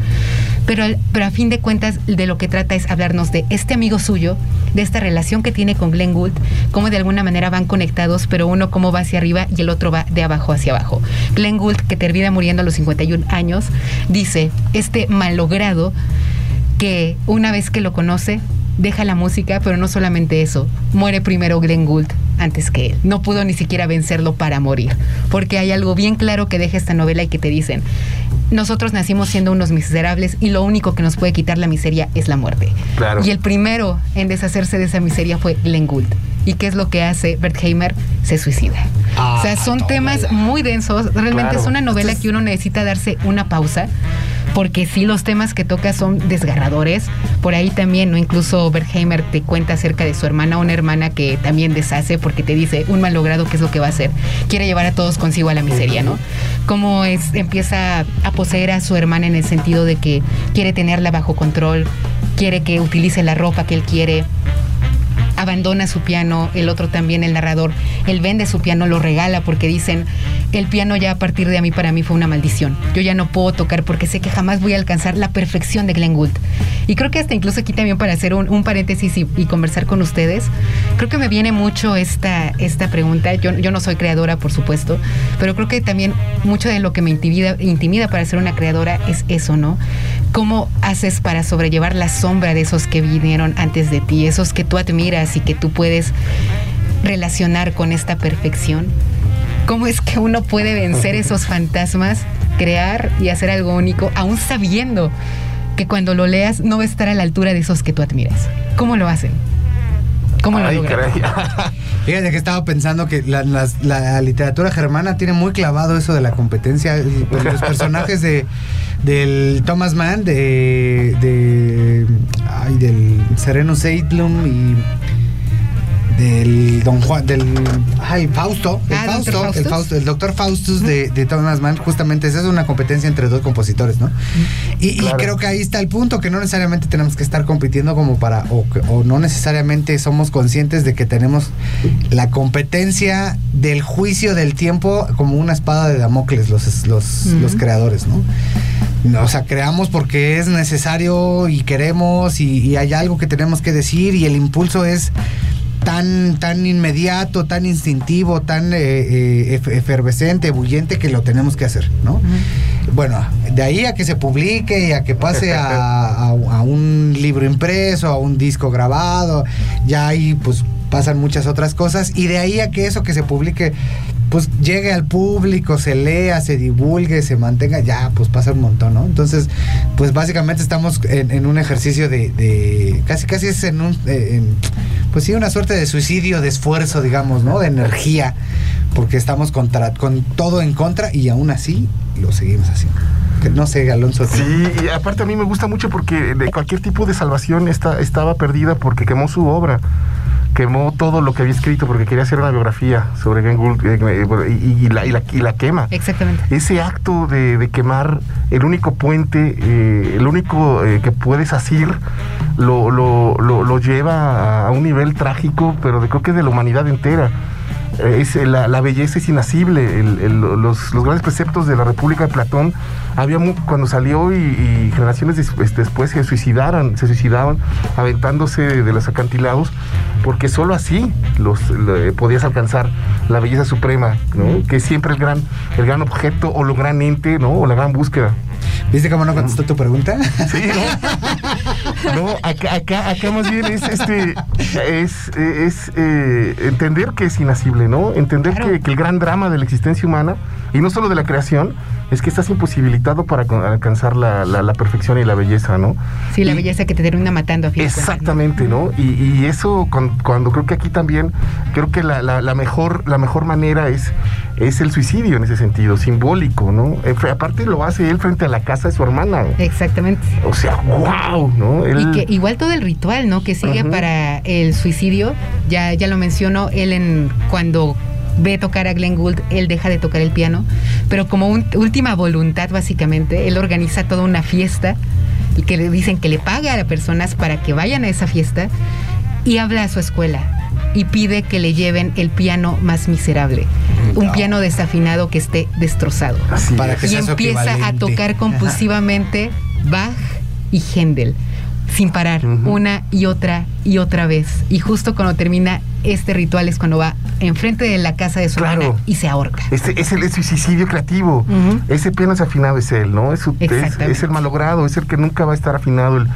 pero, pero a fin de cuentas de lo que trata es hablarnos de este amigo suyo, de esta relación que tiene con Glenn Gould, cómo de alguna manera van conectados, pero uno cómo va hacia arriba y el otro va de abajo hacia abajo. Glenn Gould, que termina muriendo a los 51 años, dice, este malogrado que una vez que lo conoce, deja la música, pero no solamente eso, muere primero Glenn Gould antes que él. No pudo ni siquiera vencerlo para morir, porque hay algo bien claro que deja esta novela y que te dicen, nosotros nacimos siendo unos miserables y lo único que nos puede quitar la miseria es la muerte.
Claro.
Y el primero en deshacerse de esa miseria fue Glenn Gould. ¿Y qué es lo que hace Wertheimer? Se suicida.
Ah,
o sea, son
tómala.
temas muy densos. Realmente
Claro.
es una novela que uno necesita darse una pausa porque sí los temas que toca son desgarradores. Por ahí también, ¿no? Incluso Berheimer te cuenta acerca de su hermana, una hermana que también deshace porque te dice un malogrado qué es lo que va a hacer. Quiere llevar a todos consigo a la miseria, ¿no? Cómo es, empieza a poseer a su hermana en el sentido de que quiere tenerla bajo control, quiere que utilice la ropa que él quiere abandona su piano, el otro también, el narrador, él vende su piano, lo regala porque dicen, el piano ya a partir de a mí para mí fue una maldición. Yo ya no puedo tocar porque sé que jamás voy a alcanzar la perfección de Glenn Gould. Y creo que hasta incluso aquí también para hacer un, paréntesis y, conversar con ustedes, creo que me viene mucho esta, esta pregunta. Yo, yo no soy creadora, por supuesto, pero creo que también mucho de lo que me intimida, intimida para ser una creadora es eso, ¿no? ¿Cómo haces para sobrellevar la sombra de esos que vinieron antes de ti, esos que tú admiras y que tú puedes relacionar con esta perfección? ¿Cómo es que uno puede vencer [laughs] esos fantasmas, crear y hacer algo único, aún sabiendo que cuando lo leas no va a estar a la altura de esos que tú admiras? ¿Cómo lo hacen? ¿Cómo lo logran? [laughs]
Fíjate que estaba pensando que la, literatura germana tiene muy clavado eso de la competencia. Pues, los [laughs] personajes de del Thomas Mann, de, de ay, del Sereno Seitlum y del Don Juan, del ay, Fausto, el ah, Fausto, el Fausto, el doctor Faustus de, de, Thomas Mann, justamente esa es una competencia entre dos compositores, ¿no? Y, creo que ahí está el punto, que no necesariamente tenemos que estar compitiendo como para, o, o, no necesariamente somos conscientes de que tenemos la competencia del juicio del tiempo como una espada de Damocles, los, los, los creadores, ¿no? O sea, creamos porque es necesario y queremos y, y hay algo que tenemos que decir y el impulso es tan, tan inmediato, tan instintivo, tan eh, eh, efervescente, bullente que lo tenemos que hacer, ¿no? Bueno, de ahí a que se publique y a que pase a, un libro impreso, a un disco grabado, ya ahí pues pasan muchas otras cosas y de ahí a que eso que se publique pues llegue al público, se lea, se divulgue, se mantenga, ya, pues pasa un montón, ¿no? Entonces, pues básicamente estamos en, un ejercicio de, casi, casi es en un, eh, pues sí, una suerte de suicidio, de esfuerzo, digamos, ¿no? De energía, porque estamos contra, con todo en contra y aún así lo seguimos haciendo. No sé, Alonso.
Sí, y aparte a mí me gusta mucho porque de cualquier tipo de salvación está, estaba perdida porque quemó su obra quemó todo lo que había escrito porque quería hacer una biografía sobre Glenn Gould eh, eh, y, la, y, la, quema.
Exactamente.
Ese acto de, quemar el único puente, eh, el único que puedes asir, lo, lo, lo, lleva a un nivel trágico, pero de, creo que de la humanidad entera. Es, la, la, belleza es inacible. los, los, grandes preceptos de la República de Platón, había cuando salió y, generaciones este, después se suicidaran, se suicidaban aventándose de los acantilados, porque solo así los, podías alcanzar la belleza suprema, ¿no? que es siempre el gran, el gran objeto o lo gran ente, ¿no? o la gran búsqueda.
¿Viste cómo no contestó tu pregunta?
Sí, ¿no? no, acá, acá, acá más bien es este es, es eh, entender que es inacible, ¿no? Entender que, que, el gran drama de la existencia humana, y no solo de la creación, es que estás imposibilitado para alcanzar la, la, perfección y la belleza, ¿no?
Sí, la belleza que te termina matando a
Exactamente, ¿no? Y, y, eso cuando, creo que aquí también, creo que la, la, mejor, la mejor manera es, es el suicidio en ese sentido, simbólico, ¿no? Eh, aparte lo hace él frente a la casa de su hermana.
Exactamente.
O sea, wow, ¿no?
Y que igual todo el ritual, ¿no? Que sigue para el suicidio, ya, ya lo mencionó él en cuando ve tocar a Glenn Gould, él deja de tocar el piano, pero como última voluntad básicamente, él organiza toda una fiesta y que le dicen que le paga a las personas para que vayan a esa fiesta y habla a su escuela y pide que le lleven el piano más miserable, un piano desafinado que esté destrozado.
Para que
y empieza a tocar compulsivamente Bach y Händel sin parar, una y otra y otra vez. Y justo cuando termina este ritual es cuando va enfrente de la casa de su claro. y se ahorca.
Este, es el suicidio creativo. Ese piano afinado es él, ¿no? Es, es, el malogrado, es el que nunca va a estar afinado. El,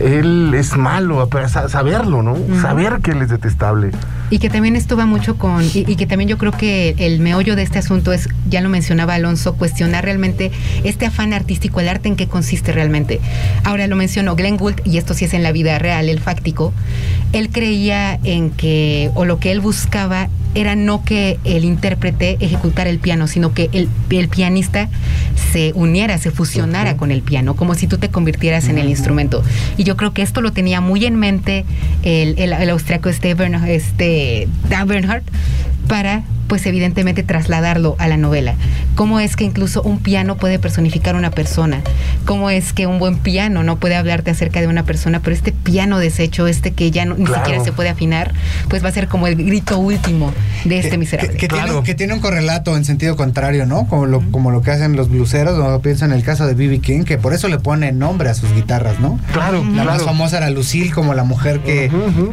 él es malo, saberlo, ¿no? Saber que él es detestable.
Y que también esto va mucho con, y, que también yo creo que el meollo de este asunto es, ya lo mencionaba Alonso, cuestionar realmente este afán artístico, el arte en qué consiste realmente. Ahora lo mencionó Glenn Gould, y esto sí es en la vida real, el fáctico, él creía en que, o lo que él buscaba era no que el intérprete ejecutara el piano, sino que el, el pianista se uniera, se fusionara con el piano, como si tú te convirtieras en el instrumento. Y yo creo que esto lo tenía muy en mente el, el, el austriaco este, Bernhard, este Dan Bernhardt para pues evidentemente trasladarlo a la novela. ¿Cómo es que incluso un piano puede personificar una persona? ¿Cómo es que un buen piano no puede hablarte acerca de una persona, pero este piano deshecho, este que ya no, ni
Claro.
siquiera se puede afinar, pues va a ser como el grito último de este
Que-
miserable?
Que, que
Claro.
tiene, que tiene un correlato en sentido contrario, ¿no? Como lo, como lo que hacen los bluseros, o pienso en el caso de B.B. King, que por eso le pone nombre a sus guitarras, ¿no?
Claro,
La más famosa era Lucille, como la mujer que,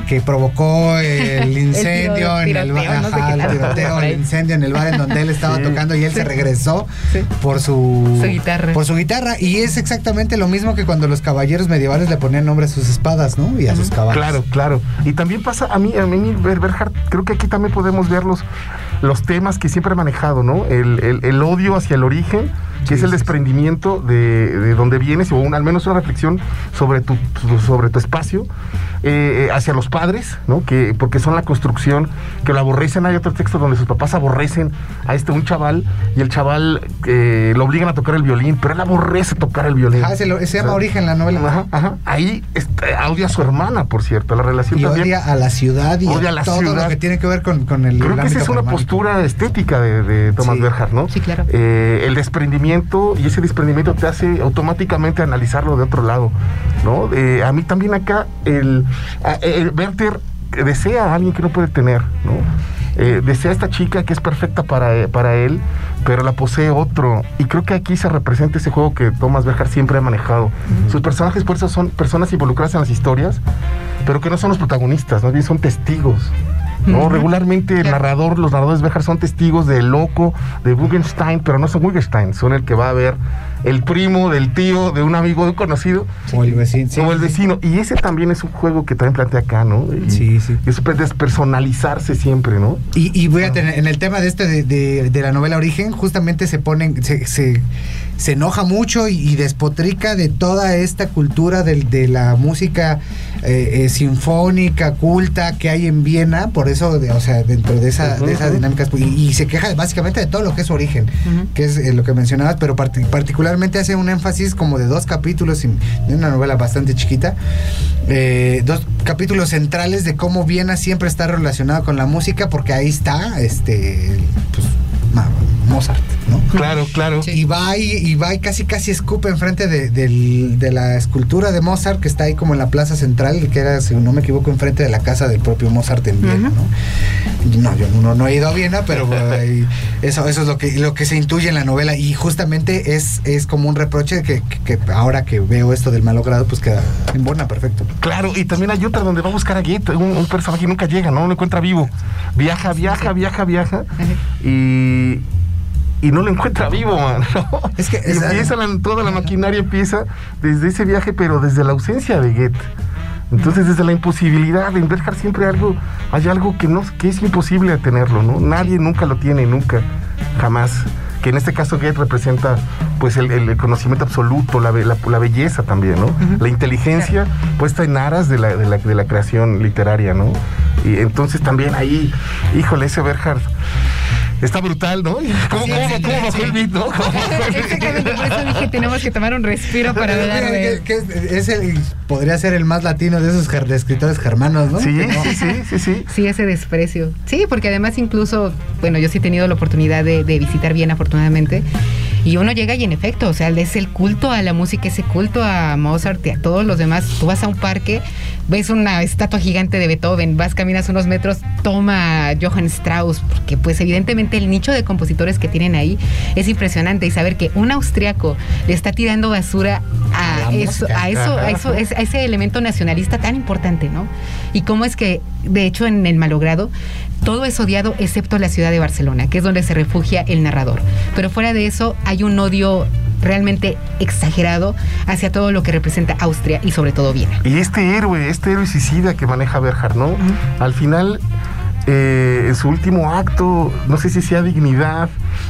que provocó el [laughs] incendio en el
tiroteo,
bar,
no sé
ajá,
qué
el tiroteo,
por
el incendio en el bar en donde él estaba [laughs]
Sí.
tocando y él se regresó
Sí.
por su,
Su guitarra.
Por su guitarra. Y es exactamente lo mismo que cuando los caballeros medievales le ponían nombre a sus espadas, ¿no? Y a sus caballos.
Claro, claro. Y también pasa a mí, a mí, Ber- Berhard, creo que aquí también podemos ver los, temas que siempre he manejado, ¿no? El, el- el odio hacia el origen, que
Sí,
es el desprendimiento de, de donde vienes, o un- al menos una reflexión sobre tu, sobre tu espacio, eh, hacia los padres, ¿no? Que, porque son la construcción, que lo aborrecen. Hay otro texto donde sus papás aborrecen a este un chaval, y el chaval eh, lo obligan a tocar el violín, pero él aborrece tocar el violín.
Ajá, se, lo- se llama
O sea,
Origen la novela.
Ajá, ajá. Ahí está- odia a su hermana, por cierto. La relación
Y
también.
odia a la ciudad y
Odia
a
a la
todo
ciudad.
lo que tiene que ver con, con el
Creo que esa es una
germánico.
Postura estética de, de Thomas
Sí.
Berhard, ¿no?
Sí, claro.
Eh, el desprendimiento y ese desprendimiento te hace automáticamente analizarlo de otro lado, ¿no? Eh, a mí también acá el, el Werther desea a alguien que no puede tener, ¿no? Eh, desea a esta chica que es perfecta para, para él, pero la posee otro. Y creo que aquí se representa ese juego que Thomas Berhard siempre ha manejado. Sus personajes por eso son personas involucradas en las historias, pero que no son los protagonistas, más bien son testigos. ¿No? Regularmente el narrador, los narradores Bejar son testigos del loco, de Wittgenstein, pero no son Wittgenstein, son el que va a ver el primo del tío, de un amigo, de un conocido,
O el vecino. sí,
como el
sí.
vecino. Y ese también es un juego que también plantea acá, ¿no? Y,
Sí, sí.
y eso puede despersonalizarse siempre, ¿no?
Y, y voy a tener, en el tema de este de, de- de la novela Origen, justamente se ponen, se, se, se enoja mucho y, y despotrica de toda esta cultura del- de, la música eh, eh, sinfónica, culta que hay en Viena, por eso, de- o sea, dentro de esa, de esas dinámicas, y, y se queja básicamente de todo lo que es Origen, que es eh, lo que mencionabas, pero parti- particularmente hace un énfasis como de dos capítulos, de una novela bastante chiquita, eh, dos capítulos centrales de cómo Viena siempre está relacionado con la música, porque ahí está este pues, Mozart, ¿no?
Claro, claro.
Y va y, y va y casi casi escupe enfrente de, de la escultura de Mozart que está ahí como en la plaza central, que era, si no me equivoco, enfrente de la casa del propio Mozart en Viena, ¿no? No, yo no, no he ido a Viena, pero eh, eso, eso es lo que, lo que se intuye en la novela. Y justamente es, es como un reproche que, que- que ahora que veo esto del malogrado, pues queda en buena, perfecto.
Claro, y también hay otra donde va a buscar a Goethe, un, un personaje que nunca llega, ¿no? Lo encuentra vivo. Viaja, viaja, viaja, viaja. Y, y no lo encuentra vivo, man. [laughs] ¿no?
Es que es-
empieza la- toda la maquinaria empieza desde ese viaje, pero desde la ausencia de Goethe. Entonces, desde la imposibilidad, en Berger siempre algo, hay algo que no, que es imposible de tenerlo, ¿no? Nadie nunca lo tiene, nunca, jamás. Que en este caso Goethe representa, pues, el, el conocimiento absoluto, la, la- la belleza también, ¿no? La inteligencia puesta en aras de la, de, la, de la creación literaria, ¿no? Y entonces también ahí, híjole, ese Berger está brutal, ¿no? ¿Cómo, cómo-
sí,
cómo
sí.
bajó el beat.
Exactamente, por eso dije, tenemos que tomar un respiro para hablar de...
Que- que es el, podría ser el más latino de esos de escritores germanos, ¿no?
Sí,
¿No?
sí, sí, sí, sí.
Sí, ese desprecio. Sí, porque además incluso, bueno, yo sí he tenido la oportunidad de, de visitar Viena, afortunadamente, y uno llega y en efecto, o sea, es el culto a la música, ese culto a Mozart y a todos los demás. Tú vas a un parque, ves una estatua gigante de Beethoven, vas, caminas unos metros, toma Johann Strauss, porque pues evidentemente el nicho de compositores que tienen ahí es impresionante y saber que un austriaco le está tirando basura
A
eso,
música.
a eso, a eso, es- a ese elemento nacionalista tan importante, ¿no? Y cómo es que, de hecho, en el malogrado, todo es odiado excepto la ciudad de Barcelona, que es donde se refugia el narrador. Pero fuera de eso, hay un odio realmente exagerado hacia todo lo que representa Austria y sobre todo Viena.
Y este héroe, este héroe suicida que maneja Berhard, ¿no? Al final, eh, en su último acto, no sé si sea dignidad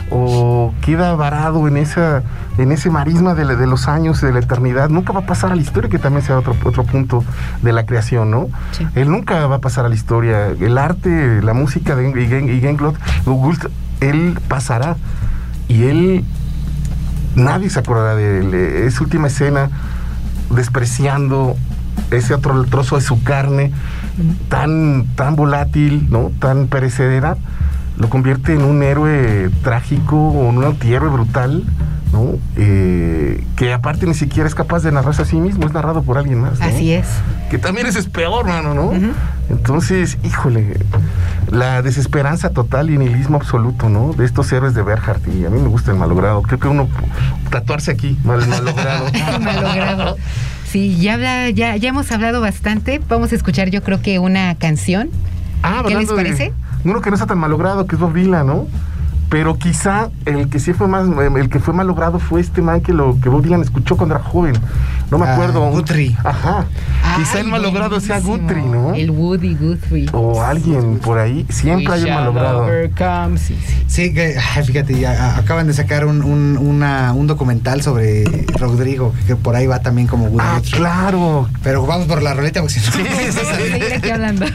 o queda varado en esa en ese marisma de, la- de los años de la eternidad, nunca va a pasar a la historia, que también sea otro, otro punto de la creación, ¿no?
Sí.
Él nunca va a pasar a la historia. El arte, la música de Gult, él pasará. Y él, nadie se acordará de él. Esa última escena, despreciando ese otro trozo de su carne, tan, tan volátil, ¿no? Tan perecedera, lo convierte en un héroe trágico o en un antihéroe brutal, ¿no? Eh, que aparte ni siquiera es capaz de narrarse a sí mismo, es narrado por alguien más. ¿no?
Así es.
Que también ese es peor, mano, ¿no? Entonces, híjole, la desesperanza total y nihilismo absoluto, ¿no? De estos héroes de Berhardt. Y a mí me gusta el malogrado. Creo que uno tatuarse aquí, mal, malogrado. [laughs]
Malogrado. Sí, ya, habla, ya, ya hemos hablado bastante. Vamos a escuchar, yo creo que una canción.
Ah,
¿Qué les
de
parece?
uno que no está tan malogrado, que es Bob Dylan, ¿no? Pero quizá el que sí fue más, el que fue malogrado fue este man que lo que Bob Dylan escuchó cuando era joven. No me
Ah,
acuerdo.
Guthrie.
Ajá. quizá el
Ay,
malogrado sea. Guthrie, ¿no?
El Woody Guthrie.
O alguien por ahí. Siempre hay un malogrado.
Sí, sí.
Sí, que, ay, fíjate, ya acaban de sacar un, un, una- un documental sobre Rodrigo, que, por ahí va también como Woody
Ah,
Guthrie.
claro.
Pero vamos por la roleta porque si no, [laughs] salir.
seguir aquí hablando.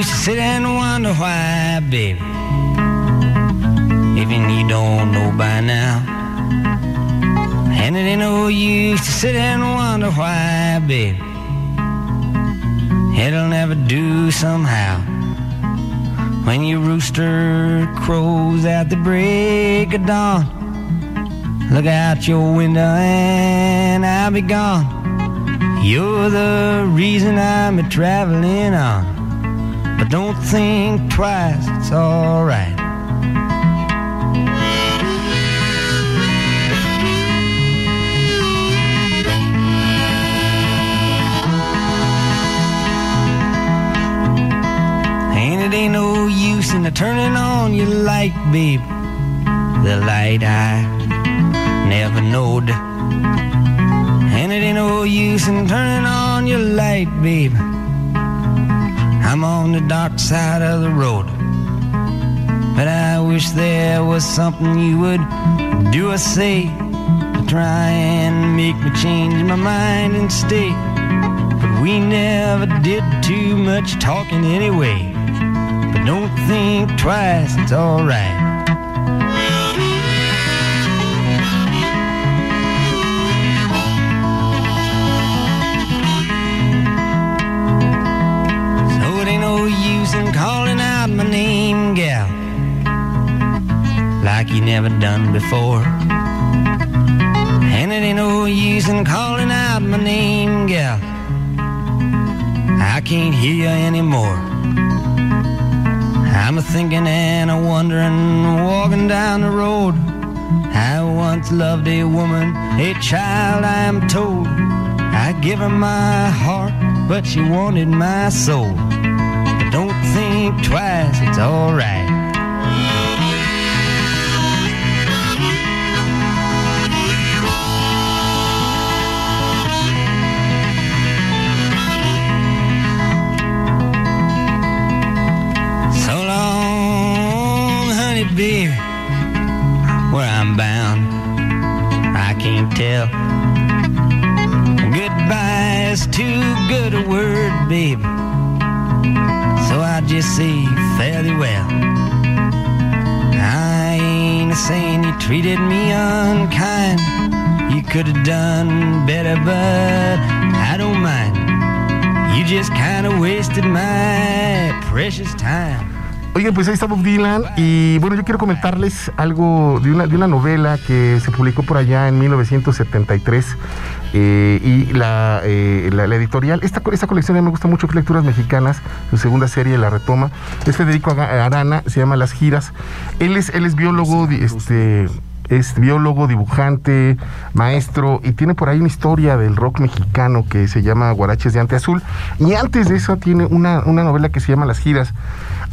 No use to sit and wonder why, baby. Even you don't know by now. And it ain't no use to sit and wonder why, baby. It'll never do somehow. When your rooster crows at the break of dawn, look out your window and I'll be gone. You're the reason I'm a traveling on. But don't think twice, it's alright. And it ain't no use in turning on your light, babe. The light I never knowed. And it ain't no use in turning on your light, babe. I'm on the dark side of the road. But I wish there was something you would do or say to try and make me change my mind and stay. But we never did too much talking anyway. But don't think twice, it's alright. You never done before. And it ain't no use in calling out my name, gal. I can't hear you anymore. I'm a thinking and a wondering, walking down the road. I once loved a woman, a child, I am told. I give her my heart, but she wanted my soul. But don't think twice, it's alright. Baby. So I just say fairly well. I ain't saying you treated me unkind. You could have done better, but I don't mind. You just kind of wasted my precious time.
Oigan, pues ahí está Bob Dylan y bueno, yo quiero comentarles algo de una, de una novela que se publicó por allá en 1973 eh, y la, eh, la, la editorial, esta, esta colección a mí me gusta mucho, Lecturas Mexicanas, su segunda serie la retoma, es Federico Arana, se llama Las Giras, él es, él es biólogo, este... es biólogo, dibujante, maestro y tiene por ahí una historia del rock mexicano que se llama Guaraches de Ante Azul. Y antes de eso tiene una, una novela que se llama Las Giras.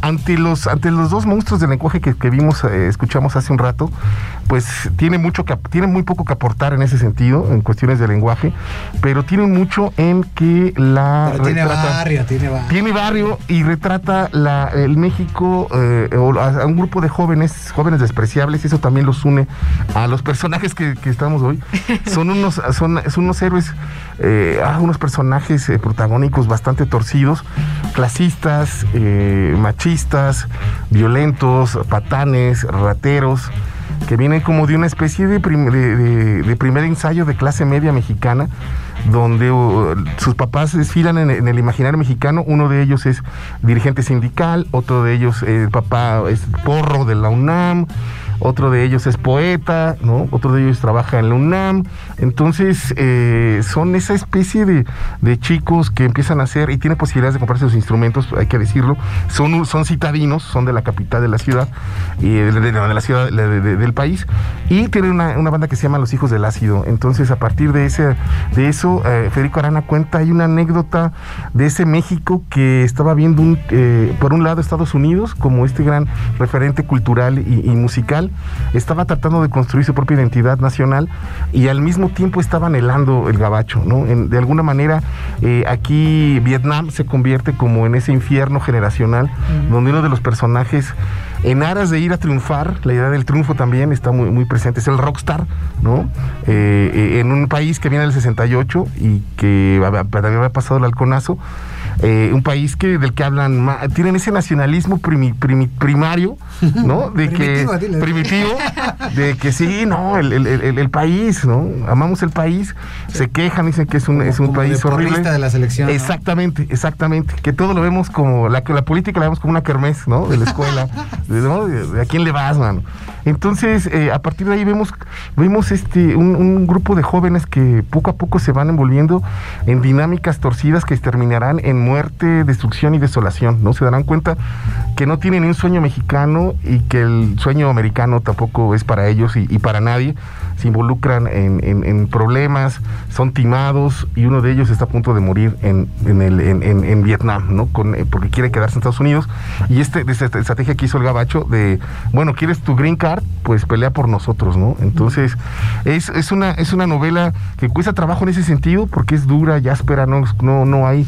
Ante los, ante los dos monstruos del lenguaje que, que vimos, eh, escuchamos hace un rato, pues tiene mucho que, tiene muy poco que aportar en ese sentido, en cuestiones de lenguaje, pero tiene mucho en que la
Pero tiene
retrata-
barrio, tiene barrio.
tiene barrio y retrata la, el México eh, a, un grupo de jóvenes, jóvenes despreciables, y eso también los une a los personajes que, que estamos hoy. [laughs] Son unos, son, son unos héroes, eh, ah, unos personajes eh, protagónicos bastante torcidos, clasistas, eh, violentos, patanes, rateros que vienen como de una especie de, prim- de- de- de primer ensayo de clase media mexicana, donde uh, sus papás desfilan en, en el imaginario mexicano. Uno de ellos es dirigente sindical, otro de ellos, eh, el papá es porro de la UNAM, otro de ellos es poeta, ¿no? Otro de ellos trabaja en la UNAM. Entonces, eh, son esa especie de, de chicos que empiezan a hacer y tienen posibilidades de comprarse sus instrumentos, hay que decirlo. Son, son citadinos, son de la capital de la ciudad, y de, de- la ciudad de- de- del país, y tienen una, una banda que se llama Los Hijos del Ácido. Entonces, a partir de, ese, de eso, eh, Federico Arana cuenta, hay una anécdota de ese México que estaba viendo, un, eh, por un lado, Estados Unidos como este gran referente cultural y musical, estaba tratando de construir su propia identidad nacional y al mismo tiempo estaba anhelando el gabacho, ¿no? En- de alguna manera, eh, aquí Vietnam se convierte como en ese infierno generacional, donde uno de los personajes, en aras de ir a triunfar, la idea del triunfo también está muy, muy presente, es el rockstar, ¿no? Eh, eh, en un país que viene del 68 y que también había pasado el halconazo, eh, un país que del que hablan, ma- tienen ese nacionalismo primi- primi- primario, ¿no? [laughs] De
Primitivo,
que primitivo, de que sí, no, el, el- el- el país, ¿no? Amamos el país, se quejan, dicen que es un,
Como-
es un
como
país horrible.
de la selección, ¿no?
Exactamente, exactamente. Que todo lo vemos como, la, que la política la vemos como una kermés, ¿no? De la escuela. [laughs] de, ¿no? a quién le vas, mano. Entonces, eh, a partir de ahí vemos, vemos este, un, un grupo de jóvenes que poco a poco se van envolviendo en dinámicas torcidas que terminarán en muerte, destrucción y desolación, ¿no? Se darán cuenta que no tienen un sueño mexicano y que el sueño americano tampoco es para ellos y, y para nadie. Se involucran en, en- en problemas, son timados y uno de ellos está a punto de morir en, en el, Vietnam, ¿no? Con, eh, porque quiere quedarse en Estados Unidos. Y este, esta estrategia que hizo el gabacho de, bueno, ¿quieres tu green card? Pues pelea por nosotros, ¿no? Entonces, es, es, una, es una novela que cuesta trabajo en ese sentido porque es dura y áspera, no, no, no hay...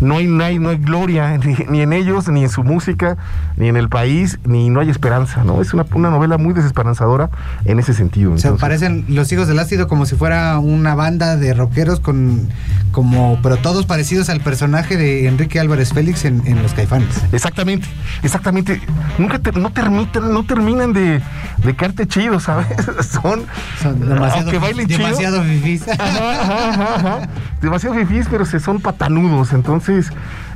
No hay, no hay, no hay gloria [laughs] ni, ni en ellos, ni en su música, ni en el país, ni no hay esperanza, ¿no? Es una, una novela muy desesperanzadora en ese sentido.
O sea,
entonces.
Los hijos del ácido como si fuera una banda de rockeros con como pero todos parecidos al personaje de Enrique Álvarez Félix en, en Los Caifanes.
Exactamente, exactamente. Nunca te- no, terminan, no terminan de, de caerte chido, ¿sabes? [laughs] Son,
Son demasiado,
aunque bailen chido.
demasiado fifís.
Ajá, ajá, ajá, ajá. Demasiado fifís, pero se son patanudos. Entonces,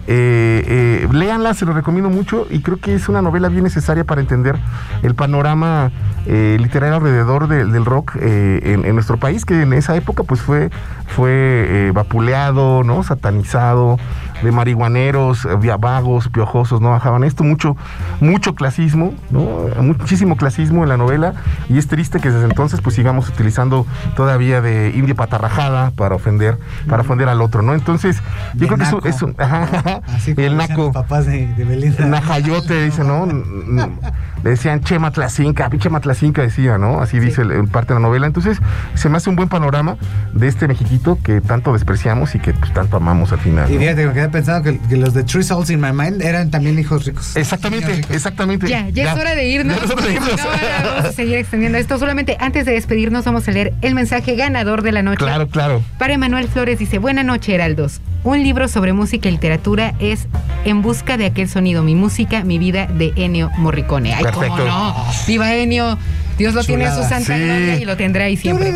eh, eh, léanla, se lo recomiendo mucho y creo que es una novela bien necesaria para entender el panorama eh, literario alrededor de- del rock eh, en, en nuestro país, que en esa época pues fue, fue eh, vapuleado, ¿no? Satanizado, de marihuaneros, eh, vagos, piojosos, ¿no? Bajaban esto, mucho, mucho clasismo, ¿no? Muchísimo clasismo en la novela y es triste que desde entonces pues sigamos utilizando todavía de india patarrajada para ofender, para ofender al otro, ¿no? Entonces, yo
De
creo que eso es un, [laughs] ajá,
Así
el naco.
papás de, de Belinda.
Najayote, dice, ¿no? [laughs] Le decían Che Matlacinca, pinche Matlacinca decía, ¿no? Así dice el- en parte de la novela. Entonces, se me hace un buen panorama de este mexiquito que tanto despreciamos y que pues, tanto amamos al final.
Y
¿no?
fíjate, me quedé pensando que, que los de True Souls in My Mind eran también hijos ricos.
Exactamente,
ricos.
exactamente.
Ya, ya, es hora de irnos.
Ya es hora de irnos.
No, no, vamos a seguir extendiendo esto. Solamente antes de despedirnos, vamos a leer el mensaje ganador de la noche.
Claro, claro.
Para Emanuel Flores dice, buena noche Heraldos. Un libro sobre música y literatura es En busca de aquel sonido, mi música, mi vida de Ennio Morricone. Ay,
Perfecto.
cómo no. Viva Ennio. Dios lo tiene en su santa
Sí.
gloria y lo tendrá ahí siempre.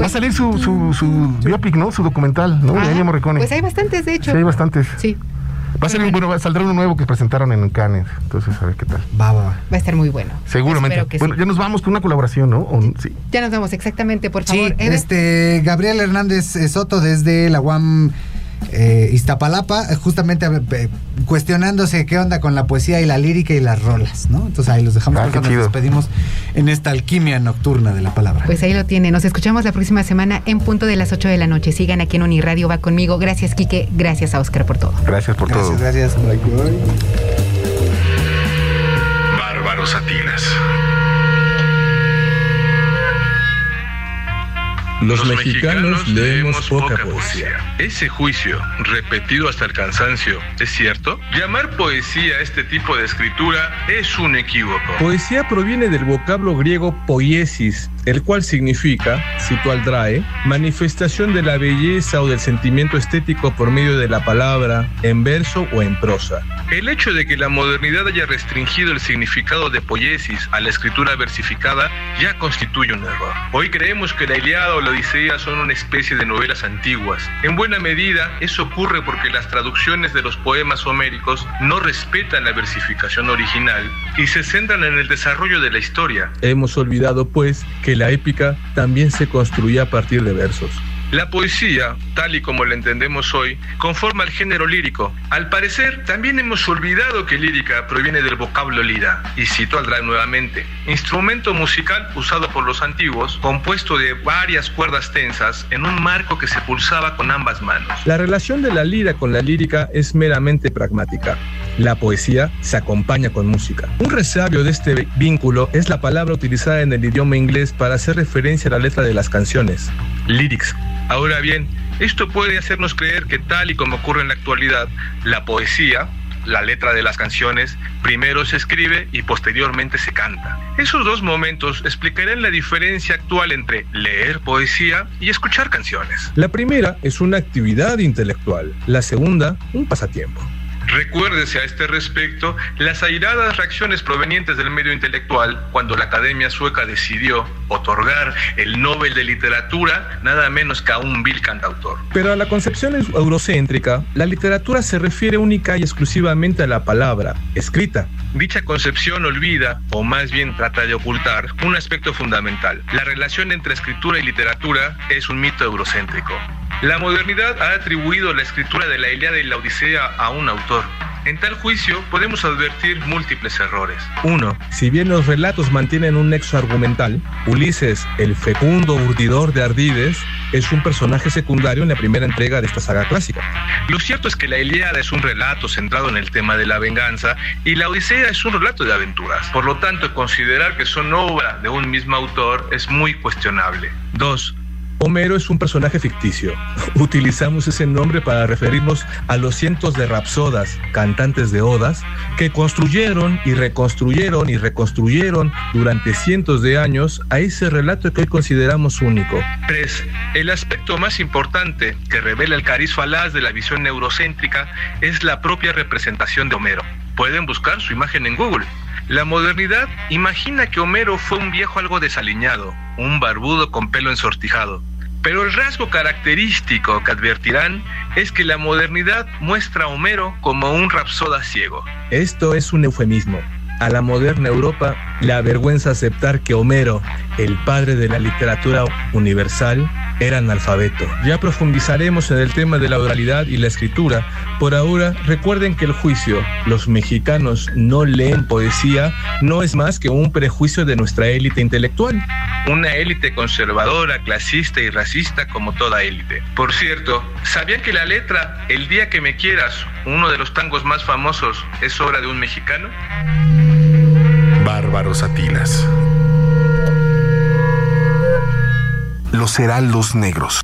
Va a salir su, su, su biopic, ¿no? Su documental, ¿no?
Ah,
de Ennio Morricone.
Pues hay bastantes, de hecho.
Sí, hay bastantes.
Sí,
Va a salir, bueno, saldrá uno nuevo que presentaron en Cannes. Entonces, a ver qué tal.
Va, va, va.
va a estar muy bueno.
Seguramente.
Que
bueno,
sí.
ya nos vamos con una colaboración, ¿no? O- sí.
Ya nos vamos exactamente, por
Sí,
favor. Eder.
este Gabriel Hernández eh, Soto desde la UAM eh, Iztapalapa, eh, justamente eh, cuestionándose qué onda con la poesía y la lírica y las rolas, ¿no? Entonces ahí los dejamos,
Ah,
nos despedimos en esta alquimia nocturna de la palabra.
Pues ahí lo tiene. Nos escuchamos la próxima semana en punto de las 8 de la noche. Sigan aquí en Uniradio Va conmigo. Gracias, Quique. Gracias a Oscar por todo.
Gracias por todo.
gracias, gracias.
Bárbaro Satinas.
Los, mexicanos leemos poca poesía.
Ese juicio, repetido hasta el cansancio, ¿es cierto? Llamar poesía a este tipo de escritura es un equívoco.
Poesía proviene del vocablo griego poiesis, el cual significa, cito al Drae, manifestación de la belleza o del sentimiento estético por medio de la palabra, en verso o en prosa.
El hecho de que la modernidad haya restringido el significado de poiesis a la escritura versificada ya constituye un error. Hoy creemos que la Iliada o la Odisea son una especie de novelas antiguas. En buena medida, eso ocurre porque las traducciones de los poemas homéricos no respetan la versificación original y se centran en el desarrollo de la historia.
Hemos olvidado, pues, que la épica también se construía a partir de versos.
La poesía, tal y como la entendemos hoy, conforma el género lírico. Al parecer, también hemos olvidado que lírica proviene del vocablo lira, y cito al Drae nuevamente, instrumento musical usado por los antiguos, compuesto de varias cuerdas tensas en un marco que se pulsaba con ambas manos.
La relación de la lira con la lírica es meramente pragmática. La poesía se acompaña con música. Un resabio de este vínculo es la palabra utilizada en el idioma inglés para hacer referencia a la letra de las canciones, lyrics.
Ahora bien, esto puede hacernos creer que tal y como ocurre en la actualidad, la poesía, la letra de las canciones, primero se escribe y posteriormente se canta. Esos dos momentos explicarán la diferencia actual entre leer poesía y escuchar canciones.
La primera es una actividad intelectual, la segunda un pasatiempo.
Recuérdese a este respecto las airadas reacciones provenientes del medio intelectual cuando la Academia Sueca decidió otorgar el Nobel de Literatura nada menos que a un vil cantautor.
Pero a la concepción eurocéntrica, la literatura se refiere única y exclusivamente a la palabra, escrita.
Dicha concepción olvida, o más bien trata de ocultar, un aspecto fundamental. La relación entre escritura y literatura es un mito eurocéntrico. La modernidad ha atribuido la escritura de la Ilíada y la Odisea a un autor. En tal juicio podemos advertir múltiples errores.
1. Si bien los relatos mantienen un nexo argumental, Ulises, el fecundo urdidor de Ardides, es un personaje secundario en la primera entrega de esta saga clásica.
Lo cierto es que la Ilíada es un relato centrado en el tema de la venganza y la Odisea es un relato de aventuras. Por lo tanto, considerar que son obra de un mismo autor es muy cuestionable. 2.
Homero es un personaje ficticio. [laughs] Utilizamos ese nombre para referirnos a los cientos de rapsodas, cantantes de odas, que construyeron y reconstruyeron y reconstruyeron durante cientos de años a ese relato que hoy consideramos único.
3. El aspecto más importante que revela el cariz falaz de la visión neurocéntrica es la propia representación de Homero. Pueden buscar su imagen en Google. La modernidad imagina que Homero fue un viejo algo desaliñado, un barbudo con pelo ensortijado. Pero el rasgo característico que advertirán es que la modernidad muestra a Homero como un rapsoda ciego.
Esto es un eufemismo. A la moderna Europa le avergüenza aceptar que Homero, el padre de la literatura universal, era analfabeto. Ya profundizaremos en el tema de la oralidad y la escritura. Por ahora, recuerden que el juicio, los mexicanos no leen poesía, no es más que un prejuicio de nuestra élite intelectual.
Una élite conservadora, clasista y racista como toda élite. Por cierto, ¿sabían que la letra El día que me quieras, uno de los tangos más famosos, es obra de un mexicano?
Bárbaro Satinas. Los Heraldos Negros.